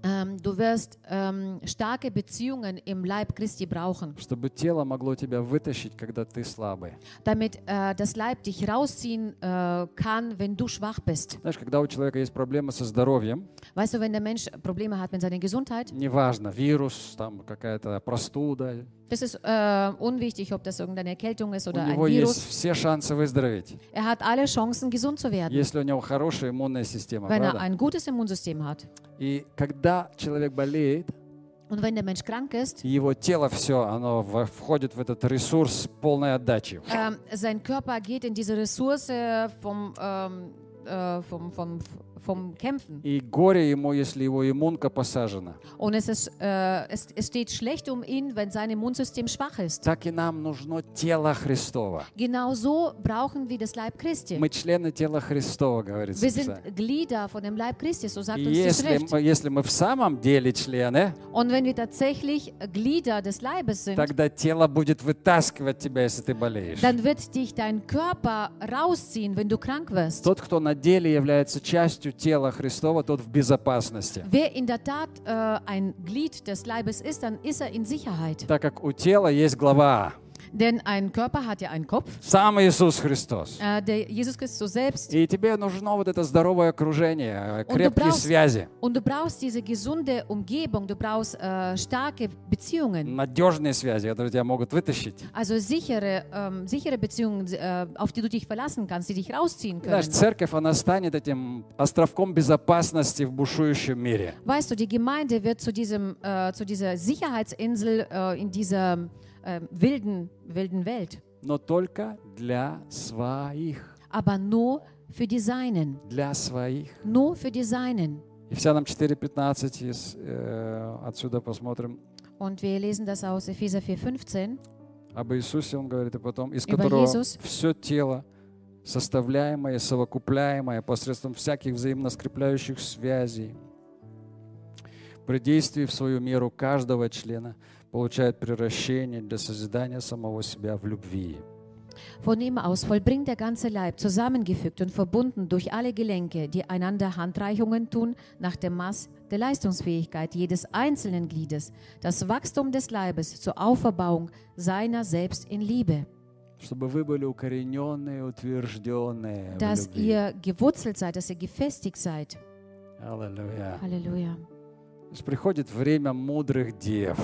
Ähm, du wirst ähm, starke Beziehungen im Leib Christi brauchen, Чтобы тело могло тебя вытащить, когда ты слабый. damit äh, das Leib dich rausziehen äh, kann, wenn du schwach bist. Знаешь, когда у человека есть проблемы со здоровьем, Weißt du, wenn der Mensch Probleme hat mit seiner Gesundheit, неважно, вирус, там какая-то простуда, das ist äh, unwichtig, ob das irgendeine Erkältung ist у oder ein него есть Virus. все шансы выздороветь, Er hat alle Chancen, gesund zu werden, если у него хорошая иммунная система, wenn er правда? ein gutes Immunsystem hat. И когда человек болеет, Und wenn der Mensch krank ist, и его тело все, оно во- входит в этот ресурс полной отдачи. ähm, sein Körper geht in diese Ressource vom, ähm, äh, vom, vom, vom Kämpfen. И горе ему, если его иммунка посажена. Und es, ist, äh, es, es steht schlecht um ihn, wenn sein Immunsystem schwach ist. Так и нам нужно тело Христова. Genau so brauchen wir das Leib Christi. Мы члены тела Христова, говорится. Wir sind. Glieder von dem Leib Christi, so sagt uns die если Schrift. мы, если мы в самом деле члены, Und wenn wir tatsächlich Glieder des Leibes sind, тогда тело будет вытаскивать тебя, если ты болеешь. dann wird dich dein Körper rausziehen, wenn du krank wirst. Тот, кто на деле является частью тела Христова, тот в безопасности. Wer in der Tat äh, ein Glied des Leibes ist, dann ist er in Sicherheit. Так как у тела есть глава, Denn ein Körper hat ja einen Kopf, сам Иисус Христос. äh, der Jesus Christus selbst. И тебе нужно вот это здоровое окружение, крепкие брался- связи, Und du brauchst diese gesunde Umgebung, du brauchst äh, starke Beziehungen, надежные связи, которые тебя могут вытащить. also sichere, ähm, sichere Beziehungen, äh, auf die du dich verlassen kannst, die dich rausziehen Знаешь, können. церковь, она станет этим островком безопасности в бушующем мире. Weißt du, die Gemeinde wird zu, diesem, äh, zu dieser Sicherheitsinsel äh, in dieser äh, wilden, wilden Welt, Но только для своих. aber nur für die Seinen, Для своих. nur für die Seinen. Ефесянам 4.15 из, э, отсюда посмотрим. Und wir lesen das aus Epheser 4,15. Об Иисусе он говорит, и потом, из которого все тело, составляемое, совокупляемое посредством всяких взаимно скрепляющих связей, при действии в свою меру каждого члена получает превращение для созидания самого себя в любви. Von ihm aus vollbringt der ganze Leib, zusammengefügt und verbunden durch alle Gelenke, die einander Handreichungen tun, nach dem Maß der Leistungsfähigkeit jedes einzelnen Gliedes, das Wachstum des Leibes zur Auferbauung seiner selbst in Liebe, Чтобы вы были укорененные, утвержденные в dass любви. ihr gewurzelt seid, dass ihr gefestigt seid. Аллилуйя. Halleluja. Знаешь, Приходит время мудрых дев,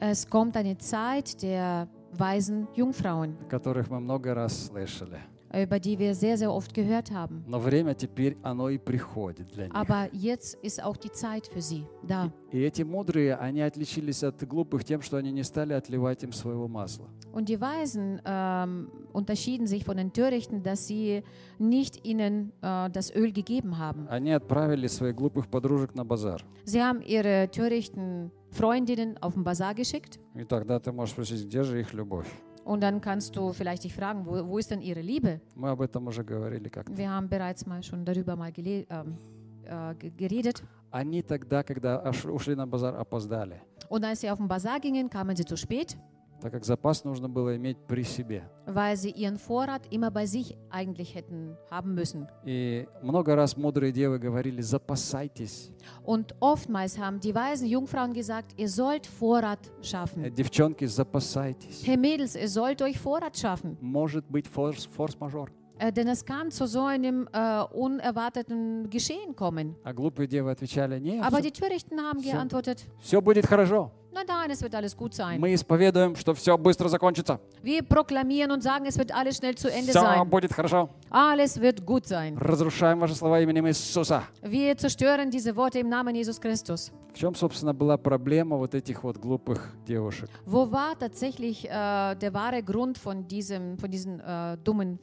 Es kommt eine Zeit der weisen Jungfrauen, о которых мы много раз слышали. äh, über die wir sehr, sehr oft gehört haben. Но время теперь, оно и приходит для них. Aber jetzt ist auch die Zeit für sie da. И эти мудрые, они отличились от глупых тем, что они не стали отливать им своего масла. Und die Weisen ähm, unterschieden sich von den Törichten, dass sie nicht ihnen äh, das Öl gegeben haben. Они отправили своих глупых подружек на базар. Sie haben ihre törichten Freundinnen auf den Bazar geschickt. И тогда ты можешь спросить, где же их любовь? Und dann kannst du vielleicht dich fragen, wo, wo ist denn ihre Liebe? Мы об этом уже говорили как-то. Wir haben bereits mal schon darüber mal gele- ähm, äh, ge- geredet. Они тогда, когда ош- ушли на базар, опоздали, Und als sie auf den Bazar gingen, kamen sie zu spät, Так как запас нужно было иметь при себе. weil sie ihren Vorrat immer bei sich eigentlich hätten haben müssen. И много раз мудрые девы говорили, запасайтесь. Und oftmals haben die weisen Jungfrauen gesagt, ihr sollt Vorrat Э, schaffen. Девчонки, запасайтесь. Hey Mädels, ihr sollt euch Vorrat schaffen. Может быть форс- форс-мажор. Äh, denn es kann zu so einem äh, unerwarteten Geschehen kommen. А глупые девы отвечали, нет, Aber die Törichten haben So. geantwortet, все будет хорошо. Nein, nein, es wird alles gut sein. Мы исповедуем, что все быстро закончится. Wir proklamieren und sagen, es wird alles schnell zu Ende Все sein. будет хорошо. Alles wird gut sein. Разрушаем ваши слова именем Иисуса. Wir zerstören diese Worte im Namen Jesus Christus. В чем, собственно, была проблема вот этих вот глупых девушек? Wo war tatsächlich äh, der wahre Grund von, diesem, von diesen äh, dummen?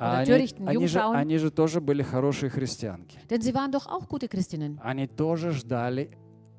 А они, они же, они же тоже были хорошие христианки. Denn sie waren doch auch gute Christinnen. Они тоже ждали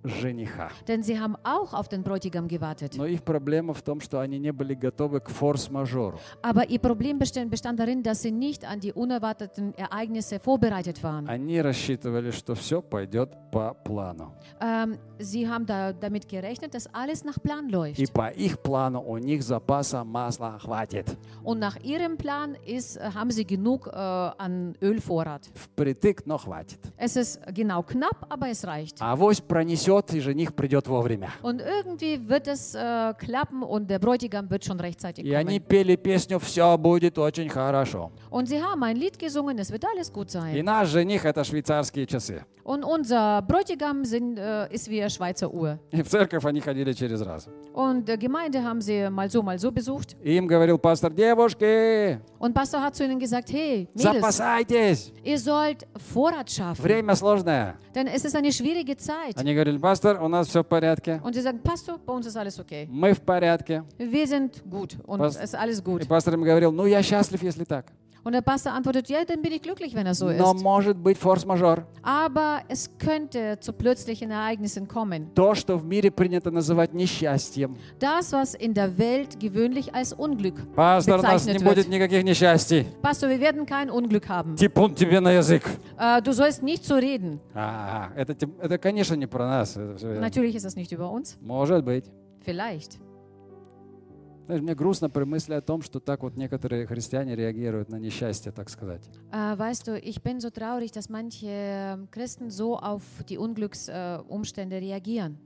жениха. Denn sie haben auch auf den Bräutigam gewartet. Но их проблема в том, что они не были готовы к форс-мажору. Aber ihr Problem bestand, bestand darin, dass sie nicht an die unerwarteten Ereignisse vorbereitet waren. Они рассчитывали, что все пойдет по плану. Ähm, sie haben da, damit gerechnet, dass alles nach Plan läuft. И по их плану у них запаса масла хватит. Und nach ihrem Plan ist, äh, haben sie genug äh, an Ölvorrat. Впритык, но хватит. Es ist genau knapp, aber es reicht. Авось пронесет, и жених придет вовремя. Und irgendwie wird es äh, klappen und der Bräutigam wird schon rechtzeitig И они kommen. пели песню «Все будет очень хорошо». Und sie haben ein Lied gesungen, es wird alles gut И sein. наш жених – это швейцарские часы. Und unser Bräutigam sind, äh, ist wie eine Schweizer Uhr. И в церковь они ходили через раз. Und der Gemeinde haben sie mal so, mal so besucht. И им говорил пастор, девушки, Und Pastor hat zu ihnen gesagt, hey, Mädels, запасайтесь, ihr sollt Vorrat schaffen, время сложное. denn es ist eine schwierige Zeit. Они говорили, пастор, у нас все в порядке, Und sie sagen, Pastor, bei uns ist alles okay. мы в порядке. Wir sind gut und ist alles И gut. пастор им говорил, ну я счастлив, если так. Und der Pastor antwortet, ja, dann bin ich glücklich, wenn das so Но ist. может быть форс-мажор. Aber es könnte zu plötzlichen Ereignissen kommen. То, что в мире принято называть несчастьем. Das, was in der Welt gewöhnlich als Unglück Пастор, у нас не bezeichnet будет wird. никаких несчастий. Pastor, wir werden kein Unglück haben. Типун тебе на язык. Äh, du sollst nicht so reden. А, это, тип- это, конечно, не про нас. это всё верно. Natürlich ist das nicht über uns. Может быть. Vielleicht. Знаешь, мне грустно при мысли о том, что так вот некоторые христиане реагируют на несчастье, так сказать. Äh, weißt du, ich bin so traurig, dass manche ähm, Christen so auf die Unglücksumstände äh, Umstände reagieren.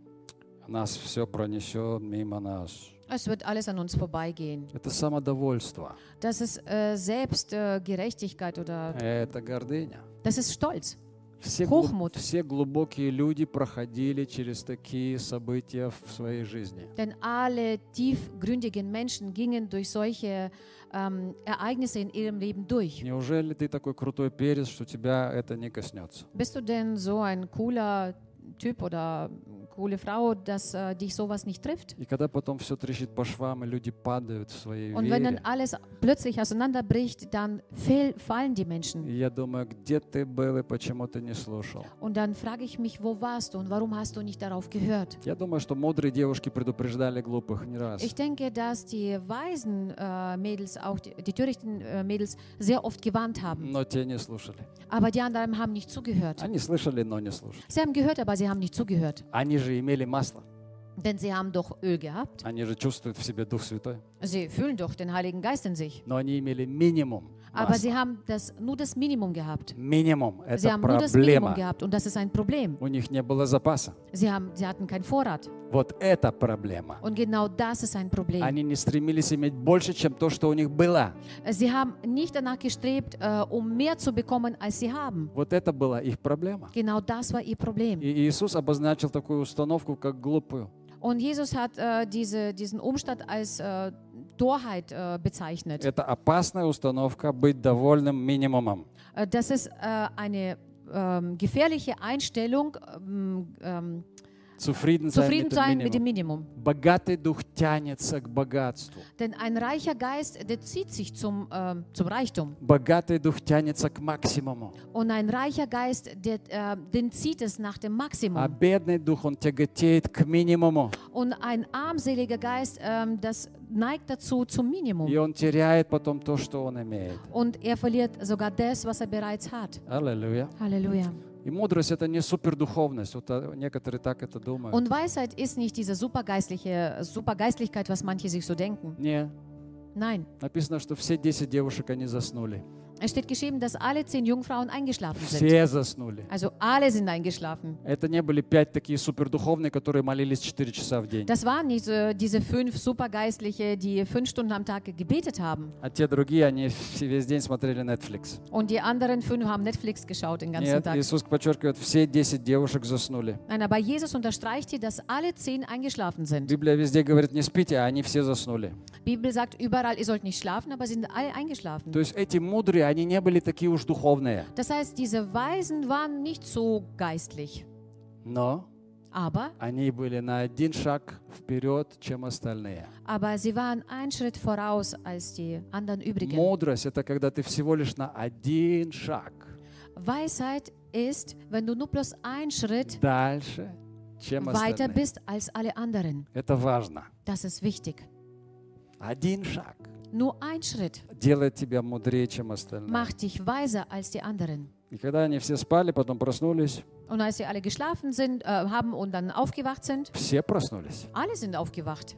Нас все пронесет мимо нас. Es wird alles an uns vorbeigehen. Это самодовольство. Das ist äh, Selbstgerechtigkeit oder Это гордыня. das ist Stolz. Все, Hochmut. все глубокие люди проходили через такие события в своей жизни. Denn alle tiefgründigen Menschen gingen durch solche ähm, Ereignisse in ihrem Leben durch. Неужели ты такой крутой перец, что тебя это не коснется? Bist du denn so ein cooler Typ oder coole Frau, dass äh, dich sowas nicht trifft? И когда потом все трещит по швам, и люди падают в своей Und wenn dann вере, alles plötzlich auseinanderbricht, dann fehl, fallen die Menschen. и я думаю, где ты был и почему ты не слушал? Und dann frage ich mich, wo warst du und warum hast du nicht darauf gehört? Я думаю, что мудрые девушки предупреждали глупых не раз. Ich denke, dass die weisen äh, Mädels, auch die, die törichten äh, Mädels, sehr oft gewarnt haben. Но те не слушали. Aber die anderen haben nicht zugehört. Они слышали, но не слушали. Sie haben gehört, aber sie haben nicht zugehört. Они же имели масло. Denn sie haben doch Öl gehabt. Они же чувствуют в себе Дух Святой. Sie fühlen doch den Heiligen Geist in sich. Но они имели минимум Aber sie haben das, nur das Minimum gehabt. Минимум. Sie Это haben nur das Minimum проблема. gehabt und das ist ein Problem. У них не было запаса. Sie, haben, sie hatten keinen Vorrat. Вот это проблема. Und genau das ist ein Problem. Они не стремились иметь больше, чем то, что у них было. Sie haben nicht danach gestrebt, äh, um mehr zu bekommen, als sie haben. Вот это была их проблема. Genau das war ihr Problem. И Иисус обозначил такую установку, как глупую. Und Jesus hat äh, diese, diesen Umstand als äh, Torheit äh, bezeichnet. Это опасная установка быть довольным минимумом. Äh, das ist äh, eine ähm, gefährliche Einstellung, ähm, ähm, Zufrieden sein, zufrieden mit, dem sein mit dem Minimum. Minimum. Богатый дух тянется к богатству. Denn ein reicher Geist, der zieht sich zum, ähm, zum Reichtum. Богатый дух тянется к максимуму. Und ein reicher Geist, der, äh, den zieht es nach dem А Maximum. бедный дух, он тяготеет к минимуму. Und ein armseliger Geist, ähm, das neigt dazu zum И Minimum. он теряет потом то, что он имеет. Und er verliert sogar das, was er bereits hat. Аллилуйя. Halleluja. И мудрость это не супердуховность. Вот а, некоторые так это думают. Und Weisheit ist nicht diese supergeistliche Supergeistlichkeit, was manche sich so denken. Не, Nein. написано, что все 10 девушек, они заснули. Es steht geschrieben, dass alle zehn Jungfrauen eingeschlafen sind. Все заснули. Also alle sind eingeschlafen. Это не были пять такие супердуховные, которые молились 4 часа в день. Das waren nicht so diese fünf Supergeistliche, die fünf Stunden am Tag gebetet haben. А те другие, они все- весь день смотрели Netflix. Und die anderen fünf haben Netflix geschaut den ganzen Нет, Tag. Иисус подчеркивает, все 10 девушек заснули. Nein, aber Jesus unterstreicht hier, dass alle zehn eingeschlafen sind. Библия везде говорит, не спите, а они все заснули. Die Bibel sagt überall, ihr sollt nicht schlafen, aber sie sind alle eingeschlafen. То есть эти мудрые, они не были такие уж духовные. Das heißt, diese Weisen waren nicht so geistlich. Но Aber, они были на один шаг вперед, чем остальные. aber sie waren einen Schritt voraus als die anderen übrigen. Мудрость – это когда ты всего лишь на один шаг Weisheit ist, wenn du nur bloß einen Schritt дальше, чем weiter остальные. bist als alle anderen. Это важно. Das ist wichtig. Один шаг Nur ein Schritt делает тебя мудрее, чем остальные. macht dich weiser als die anderen. И когда они все спали, потом проснулись, Und als sie alle geschlafen sind, äh, haben und dann aufgewacht sind, все проснулись. alle sind aufgewacht.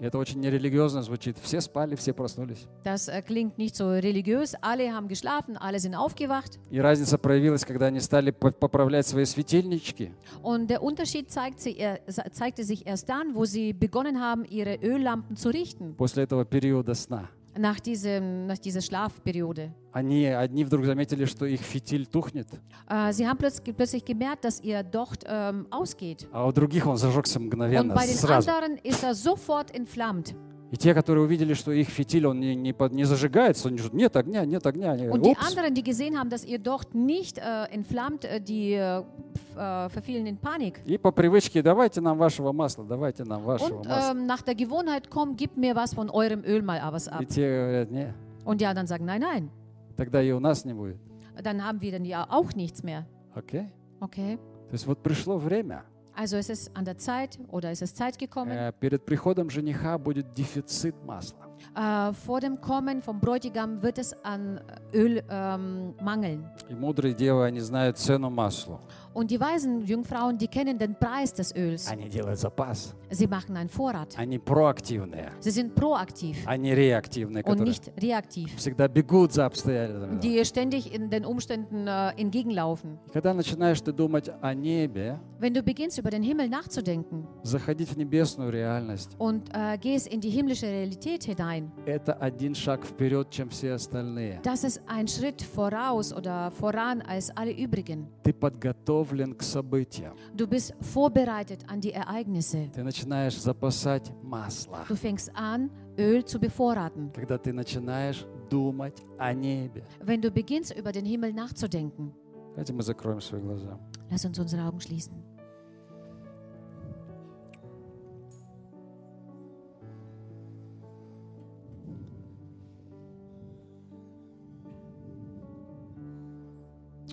Это очень нерелигиозно звучит. Все спали, все проснулись. Das äh, klingt nicht so religiös. Alle haben geschlafen, alle sind aufgewacht. И разница проявилась, когда они стали по- поправлять свои светильнички. Und der Unterschied zeigt sie, er, zeigte sich erst dann, wo sie begonnen haben, ihre Öllampen zu richten, После этого периода сна. nach, diesem, nach dieser Schlafperiode. Они одни вдруг заметили, что их фитиль тухнет, Äh, sie haben plötzlich, plötzlich gemerkt, dass ihr Docht ähm, ausgeht. а у других он зажегся Und мгновенно, bei den сразу. anderen ist er sofort entflammt. И те, которые увидели, что их фитиль, он не, не, под- не зажигается, они говорят, нет огня, нет огня. Они, Und die «Упс». anderen, die gesehen haben, dass ihr Docht nicht äh, entflammt, äh, die äh, f- äh, verfielen in Panik. И по привычке, давайте нам вашего масла, давайте нам вашего Und масла. ähm, nach der Gewohnheit, komm, gib mir was von eurem Öl mal was ab. И те говорят, не, Und die anderen sagen, nein, nein. тогда и у нас не будет. Dann haben wir dann ja auch nichts mehr. Окей? Okay? То есть вот пришло время. Also es ist an der Zeit oder es ist Zeit gekommen. Э, Перед приходом жениха будет дефицит масла. Äh, vor dem Kommen vom Bräutigam wird es an Öl ähm, mangeln. И mудрые девы, они знают цену маслу. Und die weisen Jungfrauen, die kennen den Preis des Öls. Они делают запас. Sie machen einen Vorrat. Они проактивные. Sie sind proaktiv Они реактивные, und которые nicht reaktiv, всегда бегут за обстоятельствами. die ständig in den Umständen äh, entgegenlaufen. И Когда начинаешь ты думать о небе, Wenn du beginnst, über den Himmel nachzudenken заходить в небесную реальность, und äh, gehst in die himmlische Realität hinein, это один шаг вперед, чем все остальные. das ist ein Schritt voraus oder voran als alle übrigen. Ты подготовлен к событиям. Du bist vorbereitet an die Ereignisse. Ты начинаешь запасать масло. Du fängst an, Öl zu bevorraten. Когда ты начинаешь думать о небе. Wenn du beginnst, über den Himmel nachzudenken. Давайте мы закроем свои глаза. Lass uns unsere Augen schließen.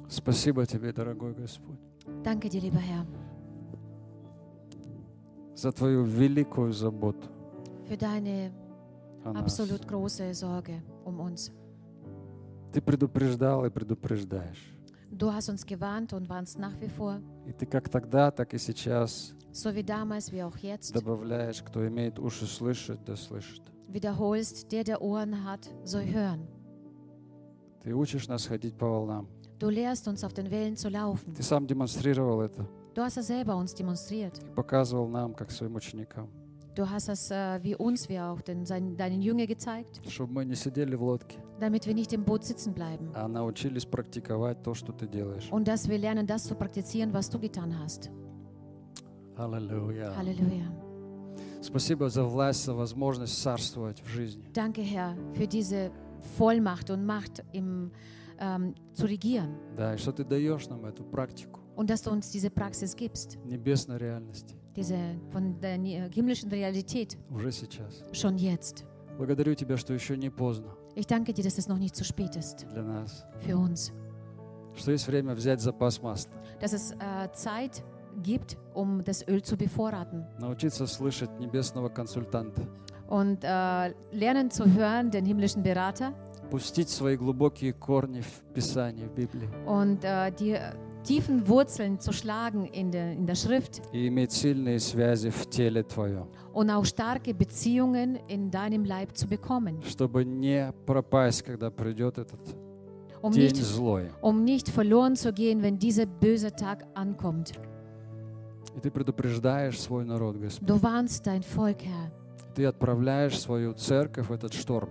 Спасибо тебе, дорогой Господь, Danke dir, lieber Herr, за твою великую заботу für deine absolut große Sorge um uns. Ты предупреждал и предупреждаешь. Du hast uns gewarnt und warnst nach wie vor, И ты как тогда, так и сейчас so wie damals wie auch jetzt, добавляешь, кто имеет уши слышать, да слышит. wiederholst, der, der Ohren hat, soll hören. Ты учишь нас ходить по волнам. Du lehrst uns, auf den Wellen zu laufen. Ты сам демонстрировал это Du hast es selber uns demonstriert. и показывал нам, как своим ученикам, Du hast es äh, wie uns, wie auch den, seinen, deinen Jünger gezeigt, чтобы мы не сидели в лодке, damit wir nicht im Boot sitzen bleiben. а научились практиковать то, что ты делаешь. Und dass wir lernen, das zu praktizieren, was du getan hast. Аллилуйя. Halleluja. Спасибо за власть, за возможность царствовать в жизни. Danke, Herr, für diese Vollmacht und Macht im, ähm, zu regieren. Да, и что ты даешь нам эту практику Und dass du uns diese Praxis gibst, небесной реальности diese von der ni- himmlischen Realität, уже сейчас. schon jetzt. Благодарю Тебя, что еще не поздно Ich danke dir, dass es noch nicht zu spät ist для нас, für uns. что есть время взять запас масла, Dass es äh, Zeit gibt, um das Öl zu bevorraten. научиться слышать небесного консультанта, Und äh, lernen zu hören, den himmlischen Berater. Пустить свои глубокие корни в Писании, в Библии Und äh, die tiefen Wurzeln zu schlagen in der, in der Schrift. и иметь сильные связи в теле Твоем, Und auch starke Beziehungen in deinem Leib zu bekommen. чтобы не пропасть, когда придет этот Um день nicht, злой. um nicht verloren zu gehen, wenn dieser böse Tag ankommt. И Ты предупреждаешь свой народ, Господь. Du warnst dein Volk, Herr. Ты отправляешь свою церковь в этот шторм,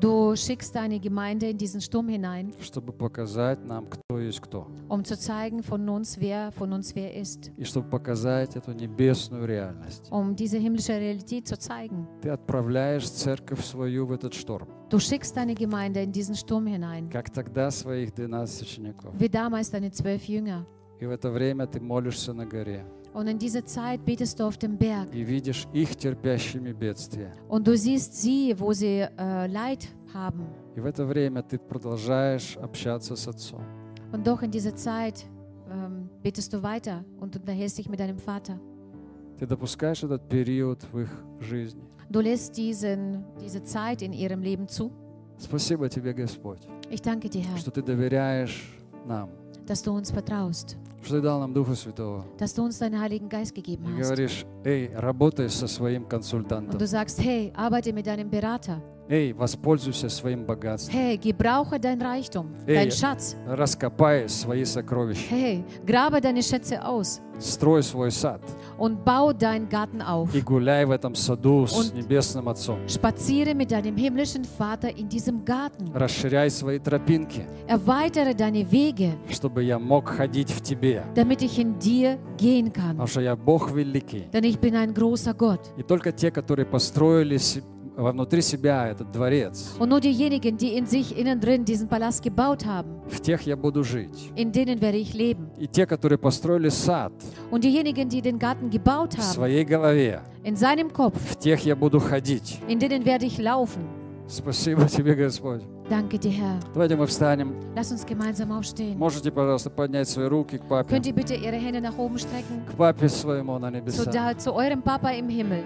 Du schickst deine Gemeinde in diesen Sturm hinein, чтобы показать нам, кто есть кто. um zu zeigen von uns, wer von uns wer ist. И чтобы показать эту небесную реальность. Um diese himmlische Realität zu zeigen. Ты отправляешь церковь свою в этот шторм, Du schickst deine Gemeinde in diesen Sturm hinein, как тогда своих 12 учеников. wie damals deine zwölf Jünger. И в это время ты молишься на горе Und in dieser Zeit betest du auf dem Berg и видишь их терпящими бедствия. und du siehst sie, wo sie äh, Leid haben. И в это время ты продолжаешь общаться с Отцом. Und doch in dieser Zeit ähm, betest du weiter und unterhältst dich mit deinem Vater. Ты допускаешь этот период в их жизни. Du lässt diesen, diese Zeit in ihrem Leben zu. Спасибо тебе, Господь, Ich danke dir, Herr, что ты доверяешь нам, dass du uns vertraust, что ты дал нам Духа Святого. dass du uns deinen Heiligen Geist gegeben И hast. говоришь, эй, работай со своим Und консультантом. du sagst, hey, arbeite mit deinem Berater. Эй, воспользуйся своим богатством. Hey, gebrauche dein Reichtum, Hey. dein Schatz. Раскопай свои сокровища. Hey, grabe deine Schätze aus Строй свой сад und bau deinen Garten auf. и гуляй в этом саду с Und- Небесным Отцом. Spaziere mit deinem himmlischen Vater in diesem Garten. Расширяй свои тропинки, Erweitere deine Wege, чтобы я мог ходить в Тебе. damit ich in dir gehen kann. Потому что я Бог великий. Denn ich bin ein großer Gott. И только те, которые построили се- внутри себя этот дворец, Und nur diejenigen, die in sich innen drin diesen Palast gebaut haben, в тех я буду жить. in denen werde ich leben. И те, которые построили сад Und diejenigen, die den Garten gebaut в haben, своей голове, in seinem Kopf, в тех я буду ходить. in denen werde ich laufen. Спасибо тебе, Господь. Danke dir, Herr. Давайте мы встанем. Lass uns gemeinsam aufstehen. Можете, пожалуйста, поднять свои руки к папе, Könnt ihr bitte ihre Hände nach oben strecken? к папе своему на Zu, небесах. da, zu eurem Papa im Himmel.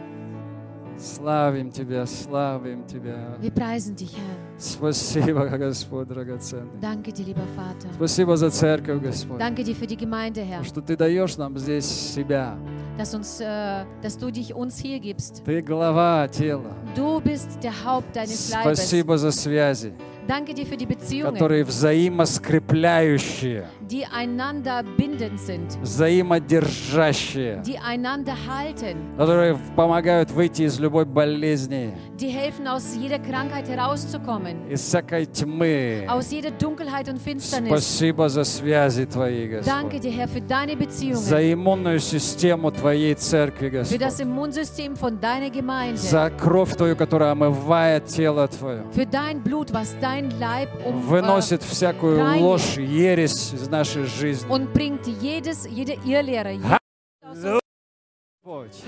Славим Тебя, славим Тебя. Wir preisen dich, Herr. Спасибо, Господь драгоценный. Danke dir, lieber Vater. Спасибо за церковь, Господь. Danke dir für die Gemeinde, Herr. Что Ты даешь нам здесь себя. Dass, uns, äh, dass du dich uns hier gibst. Ты глава тела. Du bist der Haupt deines Leibes. Спасибо за связи, Danke dir für die Beziehungen, которые взаимоскрепляющие, die einander bindend sind, взаимодержащие, die einander halten, которые помогают выйти из любой болезни, die helfen, aus jeder Krankheit herauszukommen, из всякой тьмы. aus jeder Dunkelheit und Finsternis. Спасибо за связи Твои, Danke Господь. dir, Herr, für deine Beziehungen, За иммунную систему Твоей церкви, für das Господь. Immunsystem von deiner Gemeinde, За кровь Твою, которая омывает тело Твое. für dein Blut, was dein Leib um, äh, Выносит всякую ложь, ересь из нашей жизни. und bringt jedes, jede Irrlehre.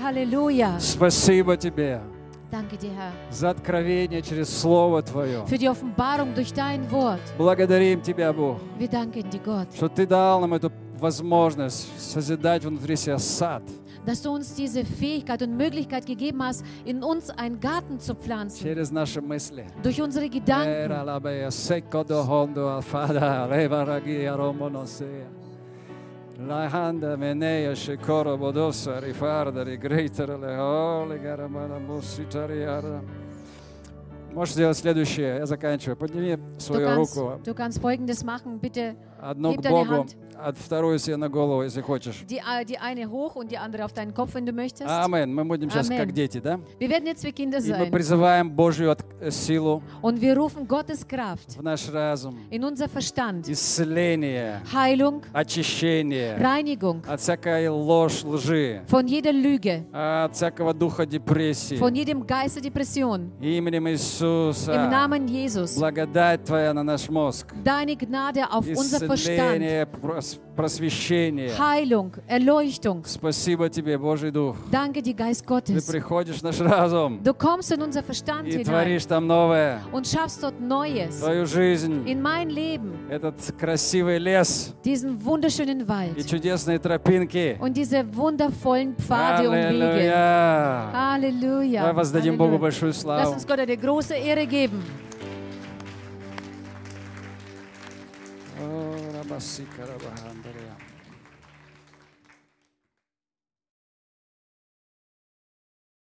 Halleluja. Спасибо Тебе Danke dir, Herr, за откровение через Слово Твое. für die Offenbarung durch dein Wort. Благодарим Тебя, Бог, Wir danken dir, Gott, что Ты дал нам эту возможность созидать внутри себя сад. dass du uns diese Fähigkeit und Möglichkeit gegeben hast, in uns einen Garten zu pflanzen. через наши мысли. Durch unsere Gedanken. Eralabea, seco do hondo alfada, leva ragia romonosea. La handa menea shikoro bodosa rifarda rigreiter le ole garamana musitariara. Можешь сделать следующее, я заканчиваю. Подними Du свою kannst, руку, du kannst Folgendes machen. Bitte Одну heb к Богу, а вторую себе на голову, если хочешь. die, äh, die eine hoch und die andere auf deinen Kopf, wenn du möchtest. Амин. Мы будем сейчас Amen. как дети, да? Wir werden jetzt wie Kinder И мы sein. призываем Божью от- э, силу Und wir rufen Gottes Kraft в наш разум, in unser Verstand. исцеление, Heilung, очищение Reinigung от всякой ложь, лжи, von jeder Lüge, от всякого духа депрессии. von jedem Geist der Depression. Именем Im Иисуса. Namen Jesus. Благодать Твоя на наш мозг. Deine Gnade auf unser Verstand. Просвещение. Heilung, Erleuchtung. Спасибо Тебе, Божий Дух. Danke dir, Geist Ты Gottes. приходишь в наш разум Du kommst in unser Verstand и hinein творишь там новое. und schaffst dort Neues. Твою жизнь, In mein Leben, этот красивый лес diesen wunderschönen и Wald чудесные тропинки. und diese wundervollen Pfade und Wege. Halleluja. Давай воздадим Богу Halleluja. большую Lass славу. uns Gott eine große Ehre geben. Rabassicarabarra.